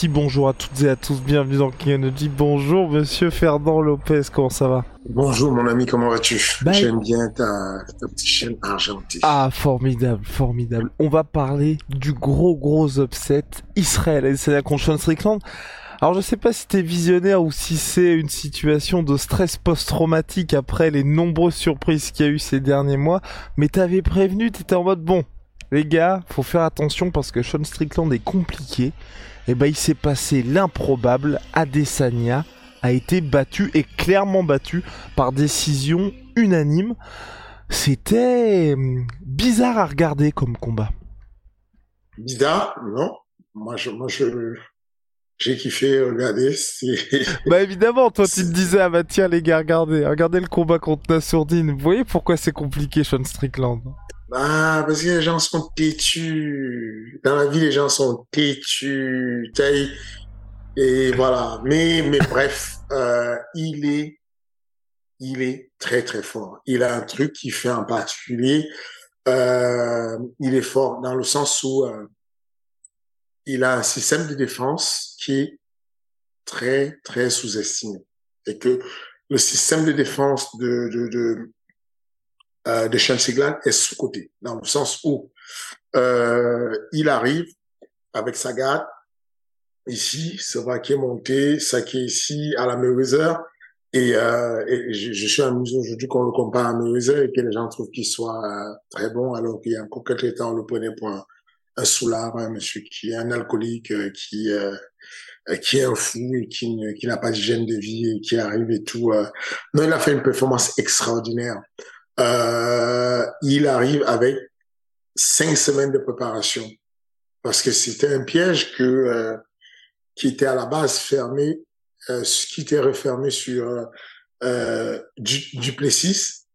Petit bonjour à toutes et à tous, bienvenue dans King Energy. Bonjour monsieur Ferdinand Lopez, comment ça va Bonjour mon ami, comment vas-tu Bah, J'aime bien ta, ta petite chaîne argentée. Ah, formidable, formidable. On va parler du gros gros upset Israël et c'est contre Sean Strickland. Alors je sais pas si t'es visionnaire ou si c'est une situation de stress post-traumatique après les nombreuses surprises qu'il y a eu ces derniers mois, mais t'avais prévenu, t'étais en mode bon, les gars, faut faire attention parce que Sean Strickland est compliqué. Et ben il s'est passé l'improbable, Adesanya a été battu et clairement battu par décision unanime. C'était hum, bizarre à regarder comme combat. Bizarre, non? Moi, je, moi, je, j'ai kiffé regarder. C'est... Bah évidemment, toi tu te disais ah bah tiens les gars regardez, regardez le combat contre Nassourdine. Vous voyez pourquoi c'est compliqué Sean Strickland? Ah, parce que les gens sont têtus. Dans la vie, les gens sont têtus. Et voilà. Mais, mais bref, euh, il est, il est très très fort. Il a un truc qui fait en particulier. Euh, il est fort dans le sens où euh, il a un système de défense qui est très très sous-estimé et que le système de défense de de de, euh, de Siglan est sous-coté dans le sens où euh, il arrive avec sa garde ici, Sova qui est monté, ça qui est ici à la Mayweather et, euh, et je, je suis amusé aujourd'hui qu'on le compare à Mayweather et que les gens trouvent qu'il soit euh, très bon alors qu'il y a encore quelques temps on le prenait pour un, un soulard, un monsieur qui est un alcoolique, euh, qui euh, qui est un fou et qui qui n'a pas d'hygiène de vie et qui arrive et tout. Non, il a fait une performance extraordinaire. Euh, il arrive avec cinq semaines de préparation parce que c'était un piège que euh, qui était à la base fermé, euh, qui était refermé sur euh, du, Duplessis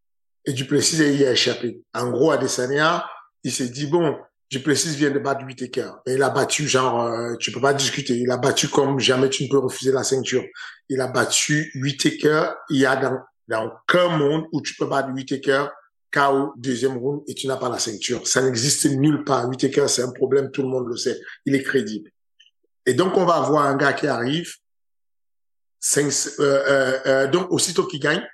et Duplessis y a échappé. En gros, Adesanya, il s'est dit bon, Duplessis vient de battre Whittaker. Et il a battu genre, euh, tu peux pas discuter. Il a battu comme jamais tu ne peux refuser la ceinture. Il a battu Whittaker. Il y a dans, dans aucun monde où tu peux battre Whittaker KO deuxième round et tu n'as pas la ceinture. Ça n'existe nulle part. Whittaker, c'est un problème, tout le monde le sait. Il est crédible. Et donc, on va avoir un gars qui arrive. Euh, euh, euh, donc, aussitôt qu'il gagne,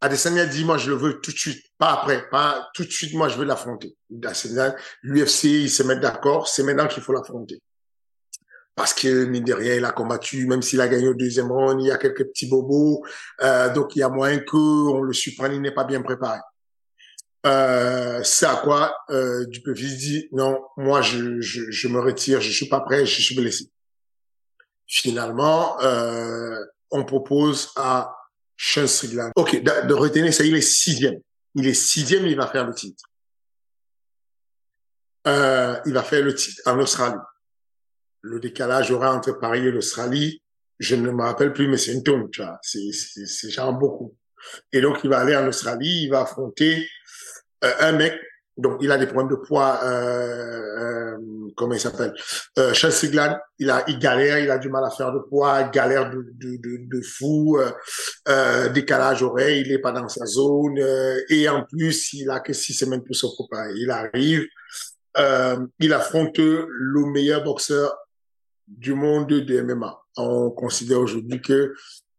Adesanya dit, moi, je le veux tout de suite, pas après, pas tout de suite, moi, je veux l'affronter. L'UFC, ils se mettent d'accord, c'est maintenant qu'il faut l'affronter. Parce que, mine de rien, il a combattu, même s'il a gagné au deuxième round, il y a quelques petits bobos, euh, donc il y a moyen que on le surprenne, il n'est pas bien préparé. Euh, c'est à quoi euh, dit, non, moi, je, je, je me retire, je suis pas prêt, je suis blessé. Finalement, euh, on propose à Sean Strickland. Ok, de, de retenir ça, il est sixième. Il est sixième, il va faire le titre. Euh, il va faire le titre en Australie. Le décalage aura entre Paris et l'Australie, je ne me rappelle plus, mais c'est une tonne, tu vois. C'est, genre beaucoup. Et donc, il va aller en Australie, il va affronter euh, un mec, donc il a des problèmes de poids, euh, euh, comment il s'appelle? Euh, Sean Strickland, il a, il galère, il a du mal à faire de poids, galère de, de, de, de fou, euh, euh, décalage horaire, il est pas dans sa zone, euh, et en plus, il a que six semaines pour se préparer. Il arrive, il affronte le meilleur boxeur du monde de MMA. On considère aujourd'hui que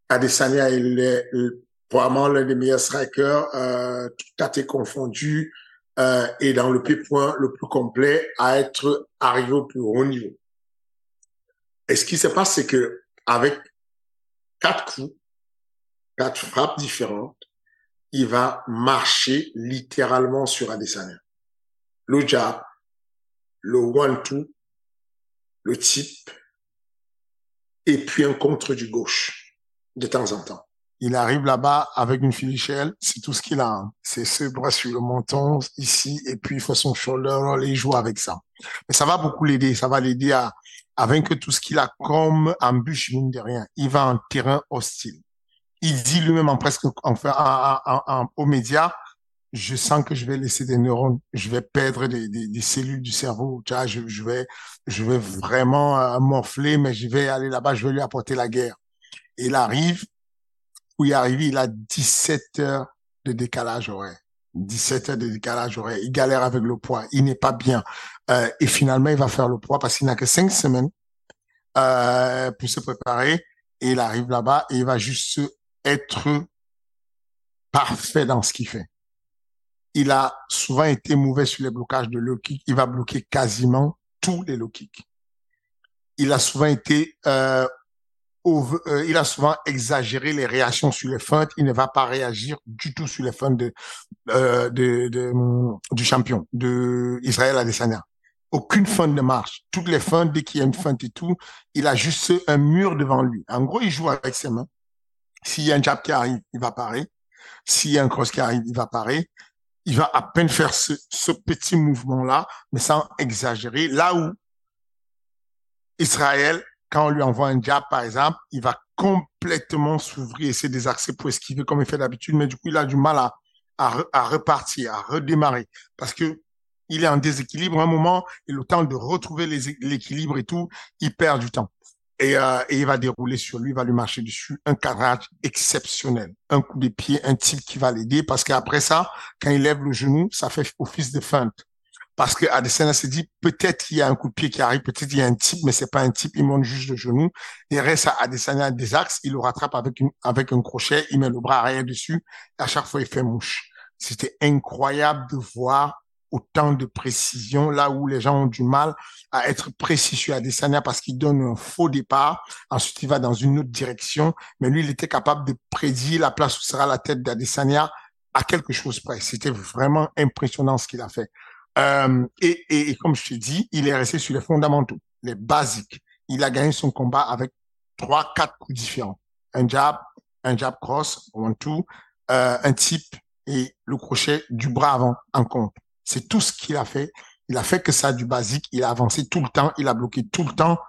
Adesanya est le- probablement l'un des meilleurs strikers, euh, tout à fait confondu, euh, et dans le pied-point le plus complet à être arrivé au plus haut niveau. Et ce qui se passe, c'est que avec quatre coups, quatre frappes différentes, il va marcher littéralement sur Adesanya. Le le one-two, le type, et puis un contre du gauche, de temps en temps. Il arrive là-bas avec une filichelle, c'est tout ce qu'il a. Hein. C'est ce bras sur le menton ici, et puis il faut son shoulder roll et il joue avec ça. Mais ça va beaucoup l'aider, ça va l'aider à, à vaincre tout ce qu'il a comme embûche, mine de rien. Il va en terrain hostile. Il dit lui-même en presque, enfin, en, en, aux médias, je sens que je vais laisser des neurones, je vais perdre des, des, des cellules du cerveau, tu je, je vais, je vais vraiment euh, morfler, mais je vais aller là-bas, je vais lui apporter la guerre. Et il arrive, où il est arrivé, il a 17 heures de décalage horaire. 17 heures de décalage horaire. Il galère avec le poids. Il n'est pas bien. Euh, et finalement, il va faire le poids parce qu'il n'a que cinq semaines euh, pour se préparer. Et il arrive là-bas et il va juste être parfait dans ce qu'il fait il a souvent été mauvais sur les blocages de low kick. Il va bloquer quasiment tous les low kicks. Il a souvent été, euh, euh, il a souvent exagéré les réactions sur les feintes. Il ne va pas réagir du tout sur les feintes de, euh, de, du champion, de Israël Adesanya. Aucune feinte de marche. Toutes les feintes, dès qu'il y a une feinte et tout, il a juste un mur devant lui. En gros, il joue avec ses mains. S'il y a un jab qui arrive, il va parer. S'il y a un cross qui arrive, il va parer il va à peine faire ce, petit mouvement-là, mais sans exagérer. Là où Israël, quand on lui envoie un jab, par exemple, il va complètement s'ouvrir, essayer des accès pour esquiver comme il fait d'habitude, mais du coup, il a du mal à repartir, à redémarrer, parce que il est en déséquilibre un moment, et le temps de retrouver l'équilibre et tout, il perd du temps et, euh, il va dérouler sur lui, il va lui marcher dessus. Un cadrage exceptionnel. Un coup de pied, un type qui va l'aider parce qu'après ça, quand il lève le genou, ça fait office de feinte. Parce que Adesanya s'est dit, peut-être il y a un coup de pied qui arrive, peut-être il y a un type, mais c'est pas un type, il monte juste le genou. Il reste à Adesanya des axes, il le rattrape avec, une, avec un crochet, il met le bras arrière dessus, et à chaque fois il fait mouche. C'était incroyable de voir autant de précision, là où les gens ont du mal à être précis sur Adesanya parce qu'il donne un faux départ. Ensuite, il va dans une autre direction. Mais lui, il était capable de prédire la place où sera la tête d'Adesanya à quelque chose près. C'était vraiment impressionnant ce qu'il a fait. Euh, et, et, comme je te dis, il est resté sur les fondamentaux, les basiques. Il a gagné son combat avec trois, quatre coups différents. Un jab, un jab cross, one two, euh, un type et le crochet du bras avant en compte. C'est tout ce qu'il a fait. Il a fait que ça du basique. Il a avancé tout le temps. Il a bloqué tout le temps.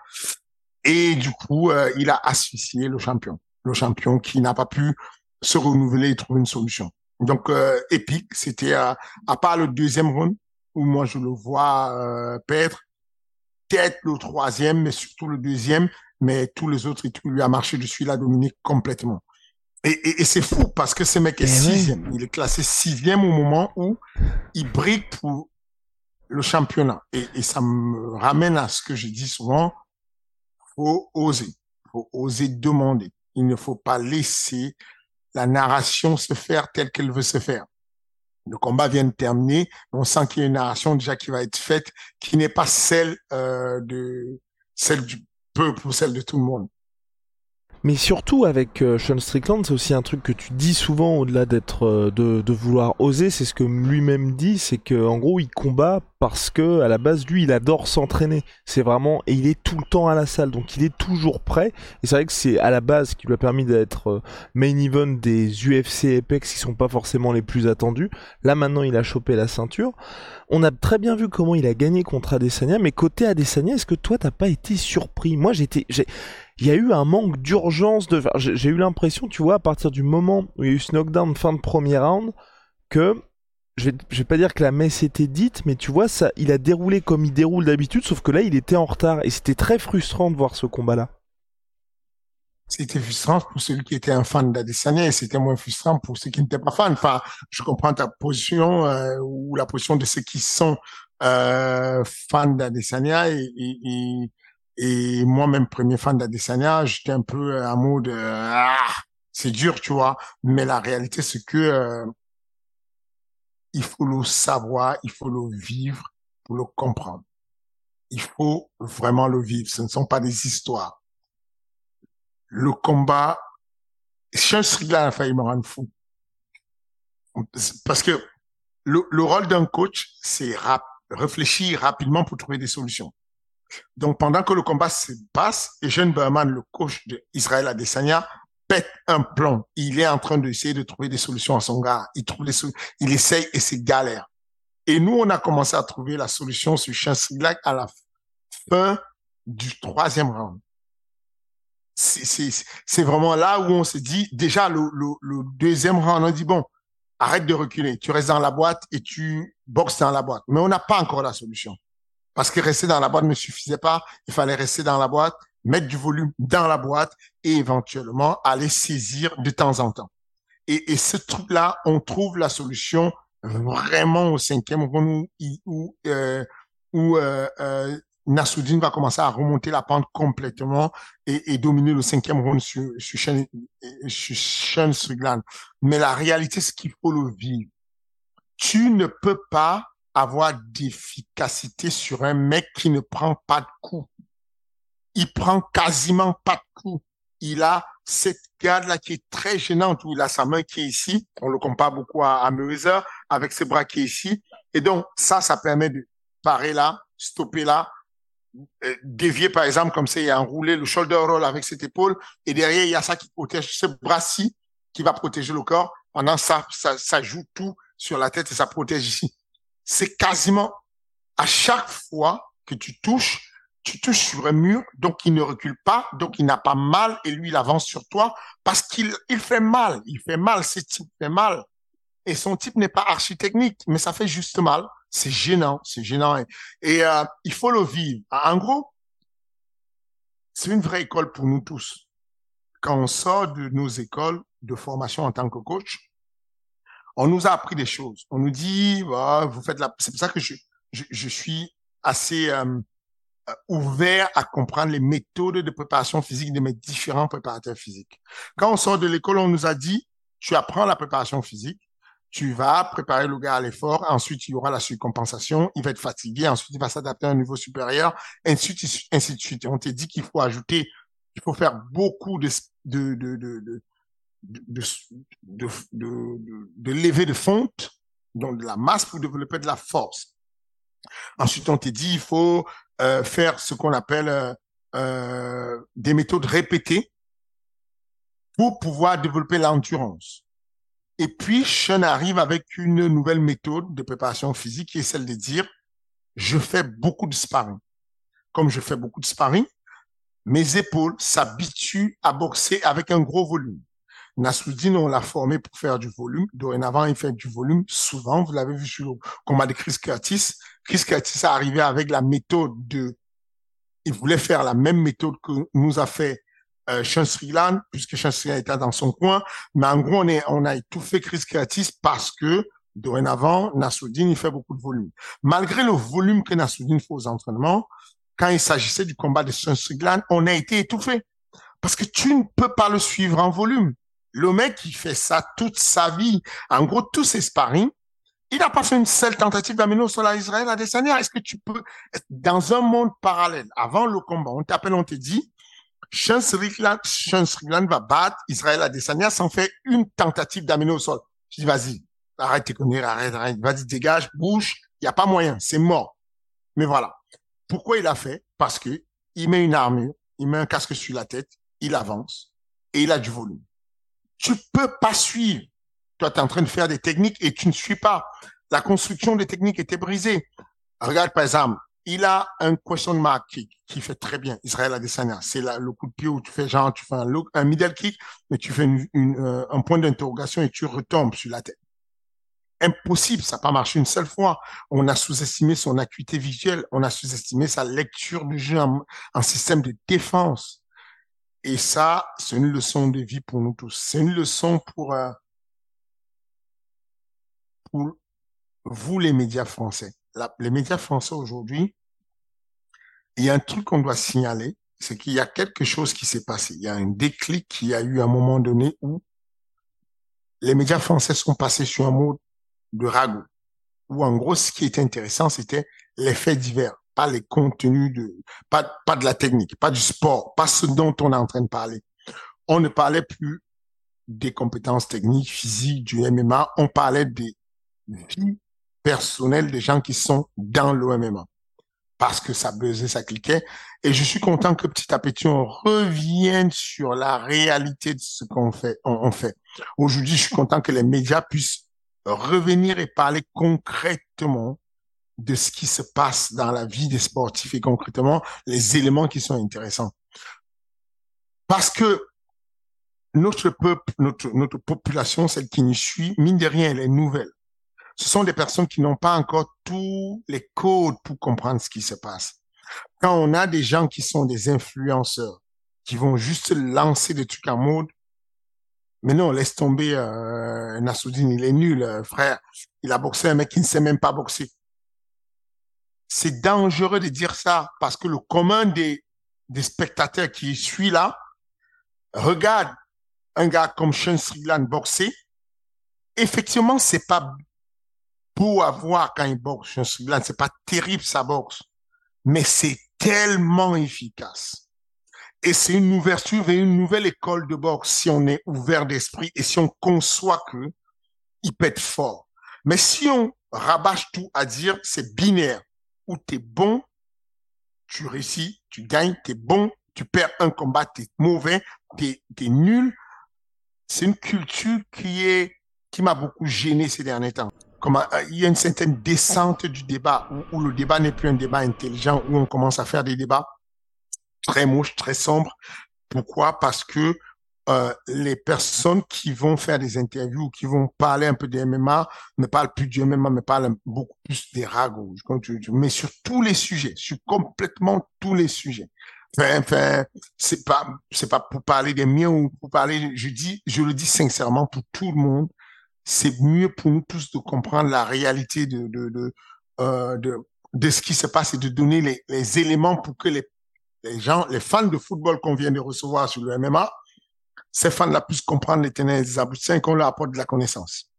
Et du coup, euh, il a asphyxié le champion. Le champion qui n'a pas pu se renouveler et trouver une solution. Donc, euh, épique. C'était euh, à part le deuxième round où moi je le vois euh, perdre. Peut-être le troisième, mais surtout le deuxième. Mais tous les autres, il lui a marché dessus. Il a dominé complètement. Et, et, c'est fou parce que ce mec est eh sixième. Il est classé sixième au moment où il brille pour le championnat. Et, et, ça me ramène à ce que je dis souvent. Faut oser. Faut oser demander. Il ne faut pas laisser la narration se faire telle qu'elle veut se faire. Le combat vient de terminer. On sent qu'il y a une narration déjà qui va être faite, qui n'est pas celle euh, de celle du peuple ou celle de tout le monde. Mais surtout avec euh, Sean Strickland, c'est aussi un truc que tu dis souvent au-delà d'être euh, de, vouloir oser, c'est ce que lui-même dit, c'est que en gros il combat parce que à la base lui il adore s'entraîner. C'est vraiment et il est tout le temps à la salle, donc il est toujours prêt. Et c'est vrai que c'est à la base qui lui a permis d'être euh, main event des UFC Apex qui sont pas forcément les plus attendus. Là maintenant il a chopé la ceinture. On a très bien vu comment il a gagné contre Adesanya, mais côté Adesanya, est-ce que toi t'as pas été surpris? Moi j'étais il y a eu un manque d'urgence de j'ai eu l'impression tu vois à partir du moment où il y a eu ce knockdown fin de premier round que je vais, vais pas dire que la messe était dite mais tu vois ça il a déroulé comme il déroule d'habitude sauf que là il était en retard et c'était très frustrant de voir ce combat là c'était frustrant pour celui qui était un fan d'Adesanya et c'était moins frustrant pour ceux qui n'étaient pas fans. Enfin, je comprends ta position euh, ou la position de ceux qui sont euh, fans d'Adesanya et moi-même, premier fan d'Adesanya, j'étais un peu à mode, ah, c'est dur, tu vois. Mais la réalité, c'est que euh, il faut le savoir, il faut le vivre pour le comprendre. Il faut vraiment le vivre. Ce ne sont pas des histoires. Le combat, Sean Strickland a failli me rendre fou. Parce que le, le rôle d'un coach, c'est réfléchir rapidement pour trouver des solutions Donc, pendant que le combat se passe, Eugène Berman, le coach d'Israël Adesanya, pète un plomb. Il est en train d'essayer de trouver des solutions à son gars. Il trouve des il essaye et c'est galère. Et nous, on a commencé à trouver la solution sur Shriglan à la fin du troisième round. C'est vraiment là où on s'est dit, déjà le, le, le deuxième round, on a dit, bon, arrête de reculer, tu restes dans la boîte et tu boxes dans la boîte. Mais on n'a pas encore la solution. Parce que rester dans la boîte ne suffisait pas, il fallait rester dans la boîte, mettre du volume dans la boîte et éventuellement aller saisir de temps en temps. Et, et ce truc-là, on trouve la solution vraiment au cinquième round où, euh, où euh, euh, va commencer à remonter la pente complètement et, et dominer le cinquième round sur, sur, Sean, sur Mais la réalité, c'est qu'il faut le vivre. Tu ne peux pas avoir d'efficacité sur un mec qui ne prend pas de coups. Il prend quasiment pas de coups. Il a cette garde-là qui est très gênante où il a sa main qui est ici. On le compare beaucoup à, à avec ses bras qui est ici. Et donc, ça, ça permet de parer là, stopper là, euh, dévier par exemple comme ça, il a enroulé le shoulder roll avec cette épaule et derrière il y a ça qui protège ce bras-ci qui va protéger le corps. Pendant ça, ça, ça joue tout sur la tête et ça protège ici. C'est quasiment à chaque fois que tu touches, tu touches sur un mur, donc il ne recule pas, donc il n'a pas mal et lui il avance sur toi parce qu'il il fait mal, il fait mal, ce type fait mal. Et son type n'est pas architecnique, mais ça fait juste mal c'est gênant, c'est gênant. Et, euh, il faut le vivre. En gros, c'est une vraie école pour nous tous. Quand on sort de nos écoles de formation en tant que coach, on nous a appris des choses. On nous dit, bah, vous faites la. C'est pour ça que je, je, je suis assez euh, euh, ouvert à comprendre les méthodes de préparation physique de mes différents préparateurs physiques. Quand on sort de l'école, on nous a dit, tu apprends la préparation physique, tu vas préparer le gars à l'effort, ensuite il y aura la surcompensation, il va être fatigué, ensuite il va s'adapter à un niveau supérieur, ainsi de suite. Ainsi de suite. on t'a dit qu'il faut ajouter, il faut faire beaucoup de, de, de, de, de, de, de, de lever de fonte, donc de la masse pour développer de la force. Ensuite, on t'a dit il faut euh, faire ce qu'on appelle euh, euh, des méthodes répétées pour pouvoir développer l'endurance. Et puis, Sean arrive avec une nouvelle méthode de préparation physique qui est celle de dire, je fais beaucoup de sparring. Comme je fais beaucoup de sparring, mes épaules s'habituent à boxer avec un gros volume. Nasruddin, on l'a formé pour faire du volume. Dorénavant, il fait du volume souvent. Vous l'avez vu sur le combat de Chris Curtis. Chris Curtis est arrivé avec la méthode de, il voulait faire la même méthode que nous a fait euh, Srilan, puisque Srilan était dans son coin. Mais en gros, on, est, on a étouffé Chris Curtis parce que dorénavant, Nassoudine, il fait beaucoup de volume. Malgré le volume que Nassoudine fait aux entraînements, quand il s'agissait du combat de Srilan, on a été étouffé. Parce que tu ne peux pas le suivre en volume. Le mec, il fait ça toute sa vie. En gros, tous ses sparring, il n'a pas fait une seule tentative d'amener au sol à Israël à Desania. Est-ce que tu peux, dans un monde parallèle, avant le combat, on t'appelle, on te dit, Sean Strickland va battre Israël Adesanya sans faire une tentative d'amener au sol. Je dis, vas-y, arrête tes conneries, arrête, arrête, vas-y, dégage, bouge, il n'y a pas moyen, c'est mort. Mais voilà. Pourquoi il a fait? Parce que il met une armure, il met un casque sur la tête, il avance et il a du volume. Tu peux pas suivre. Toi, tu es en train de faire des techniques et tu ne suis pas. La construction des techniques était brisée. Regarde, par exemple, il a un question mark kick qui fait très bien. Israël Adesanya, c'est le coup de pied où tu fais genre, tu fais un, middle kick, mais tu fais une, euh, un point d'interrogation et tu retombes sur la tête. Impossible, ça n'a pas marché une seule fois. On a sous-estimé son acuité visuelle, on a sous-estimé sa lecture du jeu en, système de défense. Et ça, c'est une leçon de vie pour nous tous. C'est une leçon pour, euh, vous les médias français les médias français aujourd'hui, il y a un truc qu'on doit signaler, c'est qu'il y a quelque chose qui s'est passé. Il y a un déclic qui a eu à un moment donné où les médias français sont passés sur un mode de ragot. Où en gros, ce qui était intéressant, c'était les faits divers, pas les contenus de, pas, pas de la technique, pas du sport, pas ce dont on est en train de parler. On ne parlait plus des compétences techniques, physiques, du MMA, on parlait des vies personnel des gens qui sont dans l'OMMA. parce que ça buzzait, ça cliquait. Et je suis content que petit à petit, on revienne sur la réalité de ce qu'on fait. On, fait. Aujourd'hui, je suis content que les médias puissent revenir et parler concrètement de ce qui se passe dans la vie des sportifs et concrètement les éléments qui sont intéressants. Parce que notre peuple, notre, notre population, celle qui nous suit, mine de rien, elle est nouvelle. Ce sont des personnes qui n'ont pas encore tous les codes pour comprendre ce qui se passe. Quand on a des gens qui sont des influenceurs, qui vont juste lancer des trucs en mode, mais non, laisse tomber euh, Nassoudine, il est nul, euh, frère. Il a boxé un mec qui ne sait même pas boxer. C'est dangereux de dire ça parce que le commun des, des spectateurs qui suit là regarde un gars comme Sean Strickland boxer. Effectivement, c'est pas beau à voir quand il boxe. Sean Strickland, c'est pas terrible sa boxe, mais c'est tellement efficace. Et c'est une ouverture et une nouvelle école de boxe si on est ouvert d'esprit et si on conçoit que il pète fort. Mais si on rabâche tout à dire c'est binaire, où tu es bon, tu réussis, tu gagnes, tu es bon, tu perds un combat, tu es mauvais, tu es, nul. C'est une culture qui est qui m'a beaucoup gêné ces derniers temps. Euh, il y a une certaine descente du débat où, où le débat n'est plus un débat intelligent, où on commence à faire des débats très moches, très sombres. Pourquoi? Parce que euh, les personnes qui vont faire des interviews, qui vont parler un peu des MMA, ne parlent plus du MMA, mais parlent beaucoup plus des ragots. Mais sur tous les sujets, sur complètement tous les sujets. Enfin, enfin c'est pas, c'est pas pour parler des miens ou pour parler, je dis, je le dis sincèrement pour tout le monde. C'est mieux pour nous tous de comprendre la réalité de, de, de, euh, de, de ce qui se passe et de donner les, les éléments pour que les, les gens, les fans de football qu'on vient de recevoir sur le MMA, ces fans-là puissent comprendre les ténèbres des et qu'on leur apporte de la connaissance.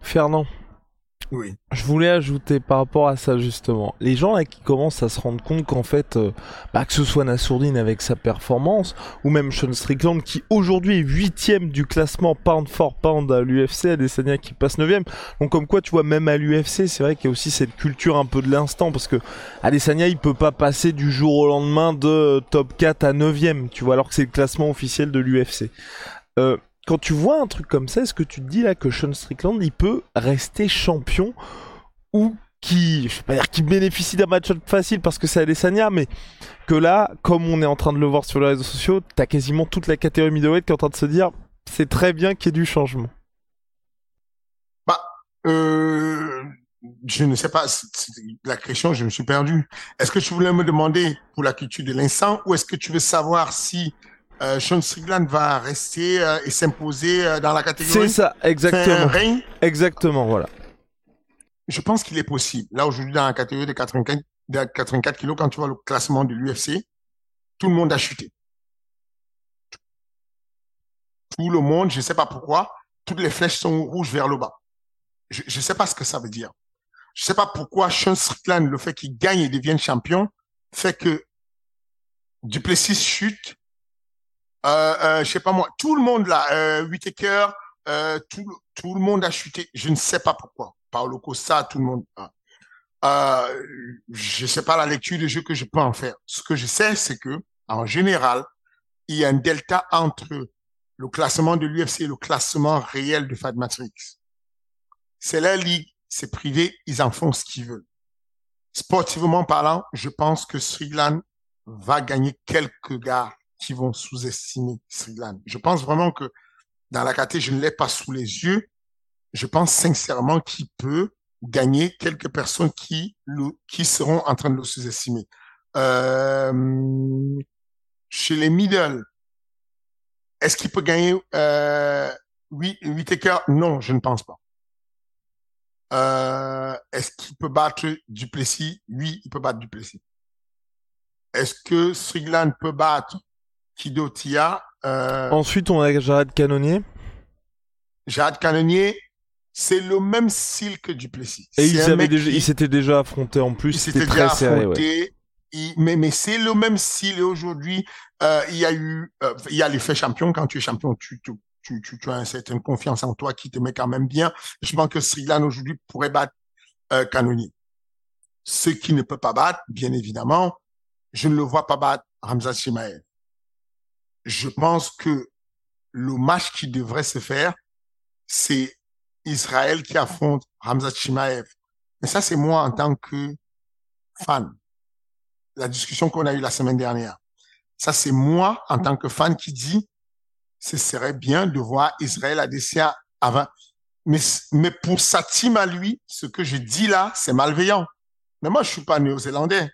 Fernand. Oui. Je voulais ajouter par rapport à ça justement, les gens là qui commencent à se rendre compte qu'en fait, euh, bah, que ce soit Nassourdine avec sa performance, ou même Sean Strickland qui aujourd'hui est huitième du classement pound for pound à l'UFC, Adesanya qui passe neuvième. Donc comme quoi tu vois même à l'UFC, c'est vrai qu'il y a aussi cette culture un peu de l'instant parce que Adesanya il peut pas passer du jour au lendemain de top 4 à neuvième, tu vois, alors que c'est le classement officiel de l'UFC. Euh, quand tu vois un truc comme ça, est-ce que tu te dis là que Sean Strickland il peut rester champion ou qui, je vais pas dire qui bénéficie d'un match facile parce que c'est Adesanya, mais que là, comme on est en train de le voir sur les réseaux sociaux, t'as quasiment toute la catégorie middleweight qui est en train de se dire c'est très bien qu'il y ait du changement. Bah, euh, je ne sais pas, la question, je me suis perdu. Est-ce que tu voulais me demander pour la culture de l'instant ou est-ce que tu veux savoir si euh, Sean Strickland va rester euh, et s'imposer euh, dans la catégorie. C'est ça, exactement. Exactement, voilà. Je pense qu'il est possible. Là, aujourd'hui, dans la catégorie de 84, de 84 kilos, quand tu vois le classement de l'UFC, tout le monde a chuté. Tout le monde, je ne sais pas pourquoi, toutes les flèches sont rouges vers le bas. Je ne sais pas ce que ça veut dire. Je ne sais pas pourquoi Sean Strickland, le fait qu'il gagne et devienne champion, fait que Duplessis chute euh, euh, je sais pas moi, tout le monde là, euh, Whitaker, euh, tout, tout le monde a chuté. Je ne sais pas pourquoi. Paulo Costa, tout le monde. Euh, je sais pas la lecture de jeu que je peux en faire. Ce que je sais, c'est que en général, il y a un delta entre le classement de l'UFC et le classement réel de Fat Matrix. C'est la ligue, c'est privé, ils en font ce qu'ils veulent. Sportivement parlant, je pense que Strickland va gagner quelques gars qui vont sous-estimer Strickland. Je pense vraiment que dans la KT, je ne l'ai pas sous les yeux. Je pense sincèrement qu'il peut gagner quelques personnes qui, le, qui seront en train de le sous-estimer. Euh, chez les middle, est-ce qu'il peut gagner euh, oui, Whitaker? Non, je ne pense pas. Euh, est-ce qu'il peut battre Duplessis? Oui, il peut battre Duplessis. Est-ce que Strickland peut battre Kido Tia. Euh, Ensuite, on a Jared Canonnier. Jared Canonnier, c'est le même style que Duplessis. Et ils s'étaient déjà affrontés en plus. C'était très serré. mais mais c'est le même style. Et aujourd'hui, euh, il y a eu, euh, il y a l'effet champion. Quand tu es champion, tu, tu, tu, tu, as une certaine confiance en toi qui te met quand même bien. Je pense que Srilan aujourd'hui pourrait battre euh, Canonnier. Ce qui ne peut pas battre, bien évidemment, je ne le vois pas battre Ramzat Chimaev. Je pense que le match qui devrait se faire, c'est Israël qui affronte Ramzat Chimaev. Mais ça, c'est moi en tant que fan. La discussion qu'on a eue la semaine dernière. Ça, c'est moi en tant que fan qui dit, ce serait bien de voir Israël Adessia avant. Mais, mais pour sa team à lui, ce que je dis là, c'est malveillant. Mais moi, je suis pas néo-zélandais.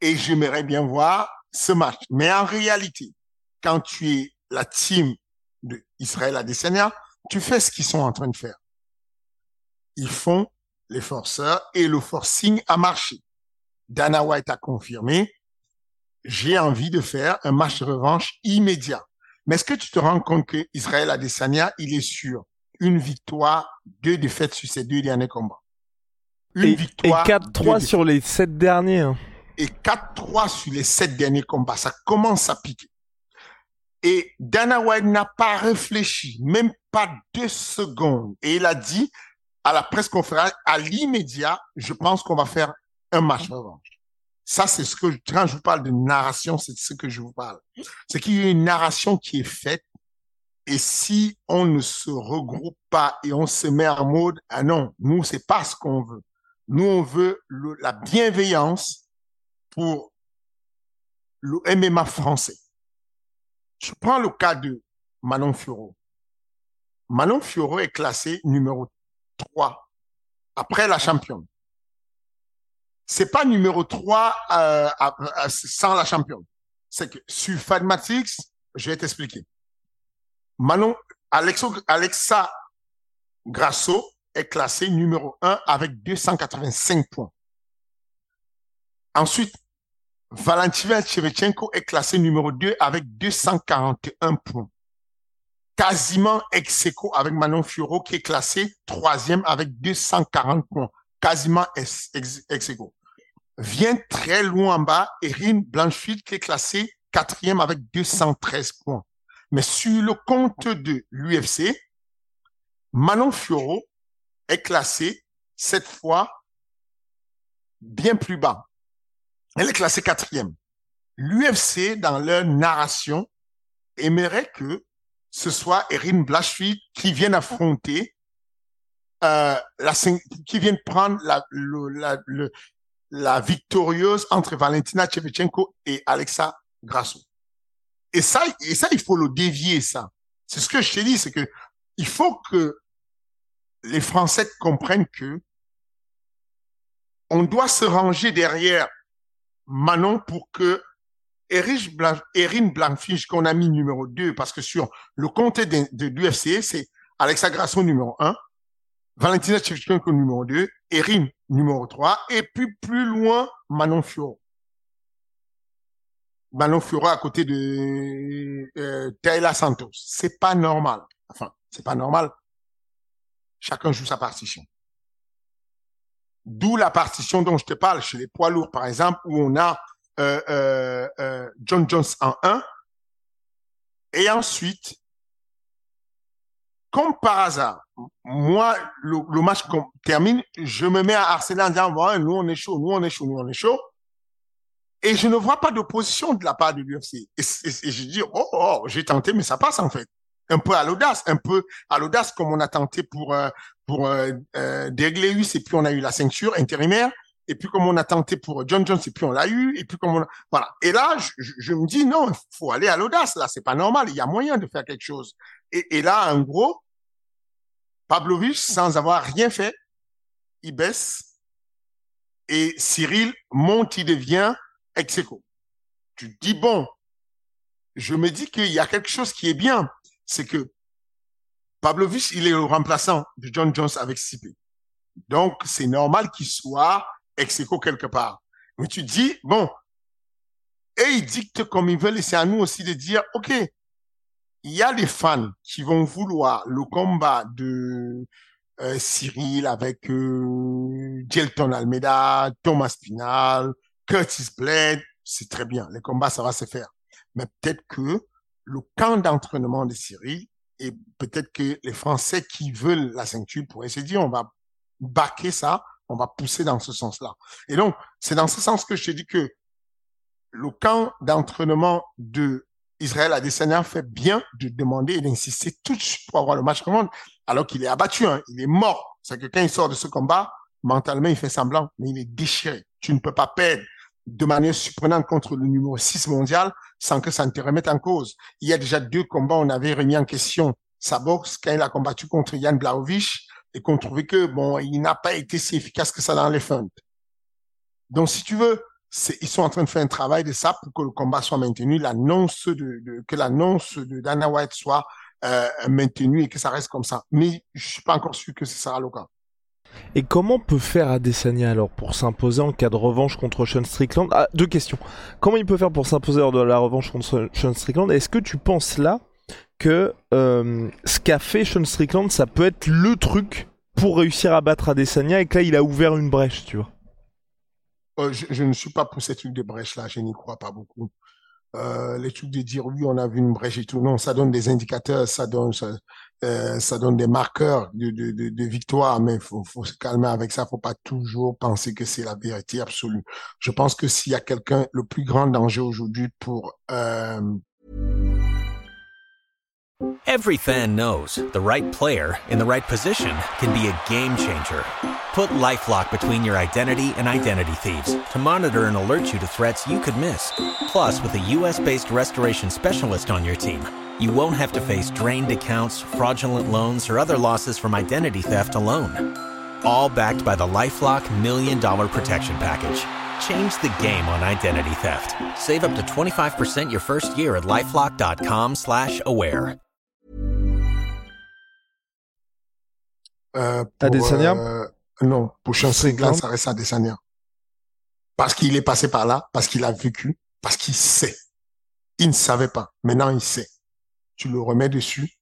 Et j'aimerais bien voir ce match. Mais en réalité, quand tu es la team de Israël Adesanya, tu fais ce qu'ils sont en train de faire. Ils font les forceurs et le forcing a marché. Dana White a confirmé, j'ai envie de faire un match de revanche immédiat. Mais est-ce que tu te rends compte que Israël Adesanya, il est sur une victoire, deux défaites sur ses deux derniers combats? Une et, victoire. Et 4-3 sur les sept derniers. Et 4-3 sur les sept derniers combats. Ça commence à piquer. Et Dana White n'a pas réfléchi, même pas deux secondes. Et il a dit à la presse conférence, à l'immédiat, je pense qu'on va faire un match revanche. Ça, c'est ce que, quand je vous parle de narration, c'est ce que je vous parle. C'est qu'il y a une narration qui est faite. Et si on ne se regroupe pas et on se met en mode, ah non, nous, c'est pas ce qu'on veut. Nous, on veut la bienveillance pour le MMA français. Je prends le cas de Manon Fioro. Manon Fioro est classé numéro 3 après la championne. C'est pas numéro 3 euh, sans la championne. C'est que sur Fadmatics, je vais t'expliquer. Manon, Alexa Grasso est classé numéro 1 avec 285 points. Ensuite, Valentina Shevchenko est classé numéro 2 avec 241 points. Quasiment ex avec Manon Fioro qui est classé troisième avec 240 points. Quasiment ex, Vient très loin en bas Erin Blanchfield qui est classé quatrième avec 213 points. Mais sur le compte de l'UFC, Manon Fioro est classé cette fois bien plus bas elle est classée quatrième. L'UFC, dans leur narration, aimerait que ce soit Erin Blashfield qui vienne affronter, euh, la, qui vienne prendre la, la, la victorieuse entre Valentina Shevchenko et Alexa Grasso. Et ça, et ça, il faut le dévier, ça. C'est ce que je t'ai dit, c'est que il faut que les Français comprennent que on doit se ranger derrière Manon pour que Erin Blancfish, qu'on a mis numéro 2, parce que sur le compte de, de l'UFC, c'est Alexa Grasso numéro 1, Valentina Shevchenko numéro 2, Erin numéro 3, et puis plus loin, Manon Fioro. Manon Fioro à côté de euh, Taylor Santos. C'est pas normal. Enfin, c'est pas normal. Chacun joue sa partition. D'où la partition dont je te parle chez les poids lourds, par exemple, où on a euh, euh, euh John Jones en 1. Et ensuite, comme par hasard, moi, le, match termine, je me mets à harceler en disant, voilà, nous on est chaud, nous on est chaud, nous on est chaud. Et je ne vois pas d'opposition de la part de l'UFC. Et, je dis, oh, oh j'ai tenté, mais ça passe en fait un peu à l'audace, un peu à l'audace comme on a tenté pour euh, pour euh, euh et puis on a eu la ceinture intérimaire. Et puis comme on a tenté pour John Jones et puis on l'a eu. Et puis comme on voilà. Et là je, me dis non faut aller à l'audace. Là c'est pas normal. Il y a moyen de faire quelque chose. Et, et là en gros Pavlovich sans avoir rien fait il baisse. Et Cyril monte il devient ex tu dis bon je me dis qu'il y a quelque chose qui est bien c'est que Pavlovich, il est le remplaçant de John Jones avec CP. Donc, c'est normal qu'il soit ex quelque part. Mais tu dis, bon, et ils dictent comme ils veulent, et c'est à nous aussi de dire, OK, il y a des fans qui vont vouloir le combat de euh, Cyril avec euh, Almeida, Thomas Pinal, Curtis Blade, c'est très bien, les combats, ça va se faire. Mais peut-être que le camp d'entraînement de Syrie et peut-être que les Français qui veulent la ceinture pourraient se dire on va baquer ça On va pousser dans ce sens-là. Et donc, c'est dans ce sens que je te dis que le camp d'entraînement de Israël Adesanya fait bien de demander et d'insister tout de suite pour avoir le match monde, alors qu'il est abattu, hein, il est mort. C'est que quand il sort de ce combat, mentalement, il fait semblant, mais il est déchiré. Tu ne peux pas perdre de manière surprenante contre le numéro 6 mondial sans que ça ne te remette en cause. Il y a déjà deux combats, on avait remis en question sa boxe quand il a combattu contre Yann Blaovic et qu'on trouvait que, bon, il n'a pas été si efficace que ça dans les feintes. Donc, si tu veux, ils sont en train de faire un travail de ça pour que le combat soit maintenu, l'annonce de, que l'annonce de Dana White soit euh, maintenue et que ça reste comme ça. Mais je suis pas encore sûr que ce sera le cas. Et comment peut faire Adesanya alors pour s'imposer en cas de revanche contre Sean Strickland? Ah, Deux questions. Comment il peut faire pour s'imposer lors de la revanche contre Sean Strickland? Est-ce que tu penses là que euh, ce qu'a fait Sean Strickland, ça peut être le truc pour réussir à battre Adesanya et que là il a ouvert une brèche, tu vois? Euh, je, ne suis pas pour ces trucs de brèche là, je n'y crois pas beaucoup. Euh, les trucs de dire oui, on a vu une brèche et tout, non, ça donne des indicateurs, ça donne, euh, ça donne des marqueurs de, de, de, victoire, mais faut, faut se calmer avec ça. Faut pas toujours penser que c'est la vérité absolue. Je pense que s'il y a quelqu'un, le plus grand danger aujourd'hui pour euh, Every fan knows the right player in the right position can be a game changer. Put LifeLock between your identity and identity thieves to monitor and alert you to threats you could miss. Plus, with a US-based restoration specialist on your team, you won't have to face drained accounts, fraudulent loans, or other losses from identity theft alone. All backed by the LifeLock Million Dollar Protection Package. Change the game on identity theft. Save up to 25% your first year at LifeLock.com slash aware. Euh, pour, Adesanya euh, Non, pour Sean Strickland, ça reste Adesanya. Parce qu'il est passé par là, parce qu'il a vécu, parce qu'il sait. Il ne savait pas. Maintenant, il sait. Tu le remets dessus.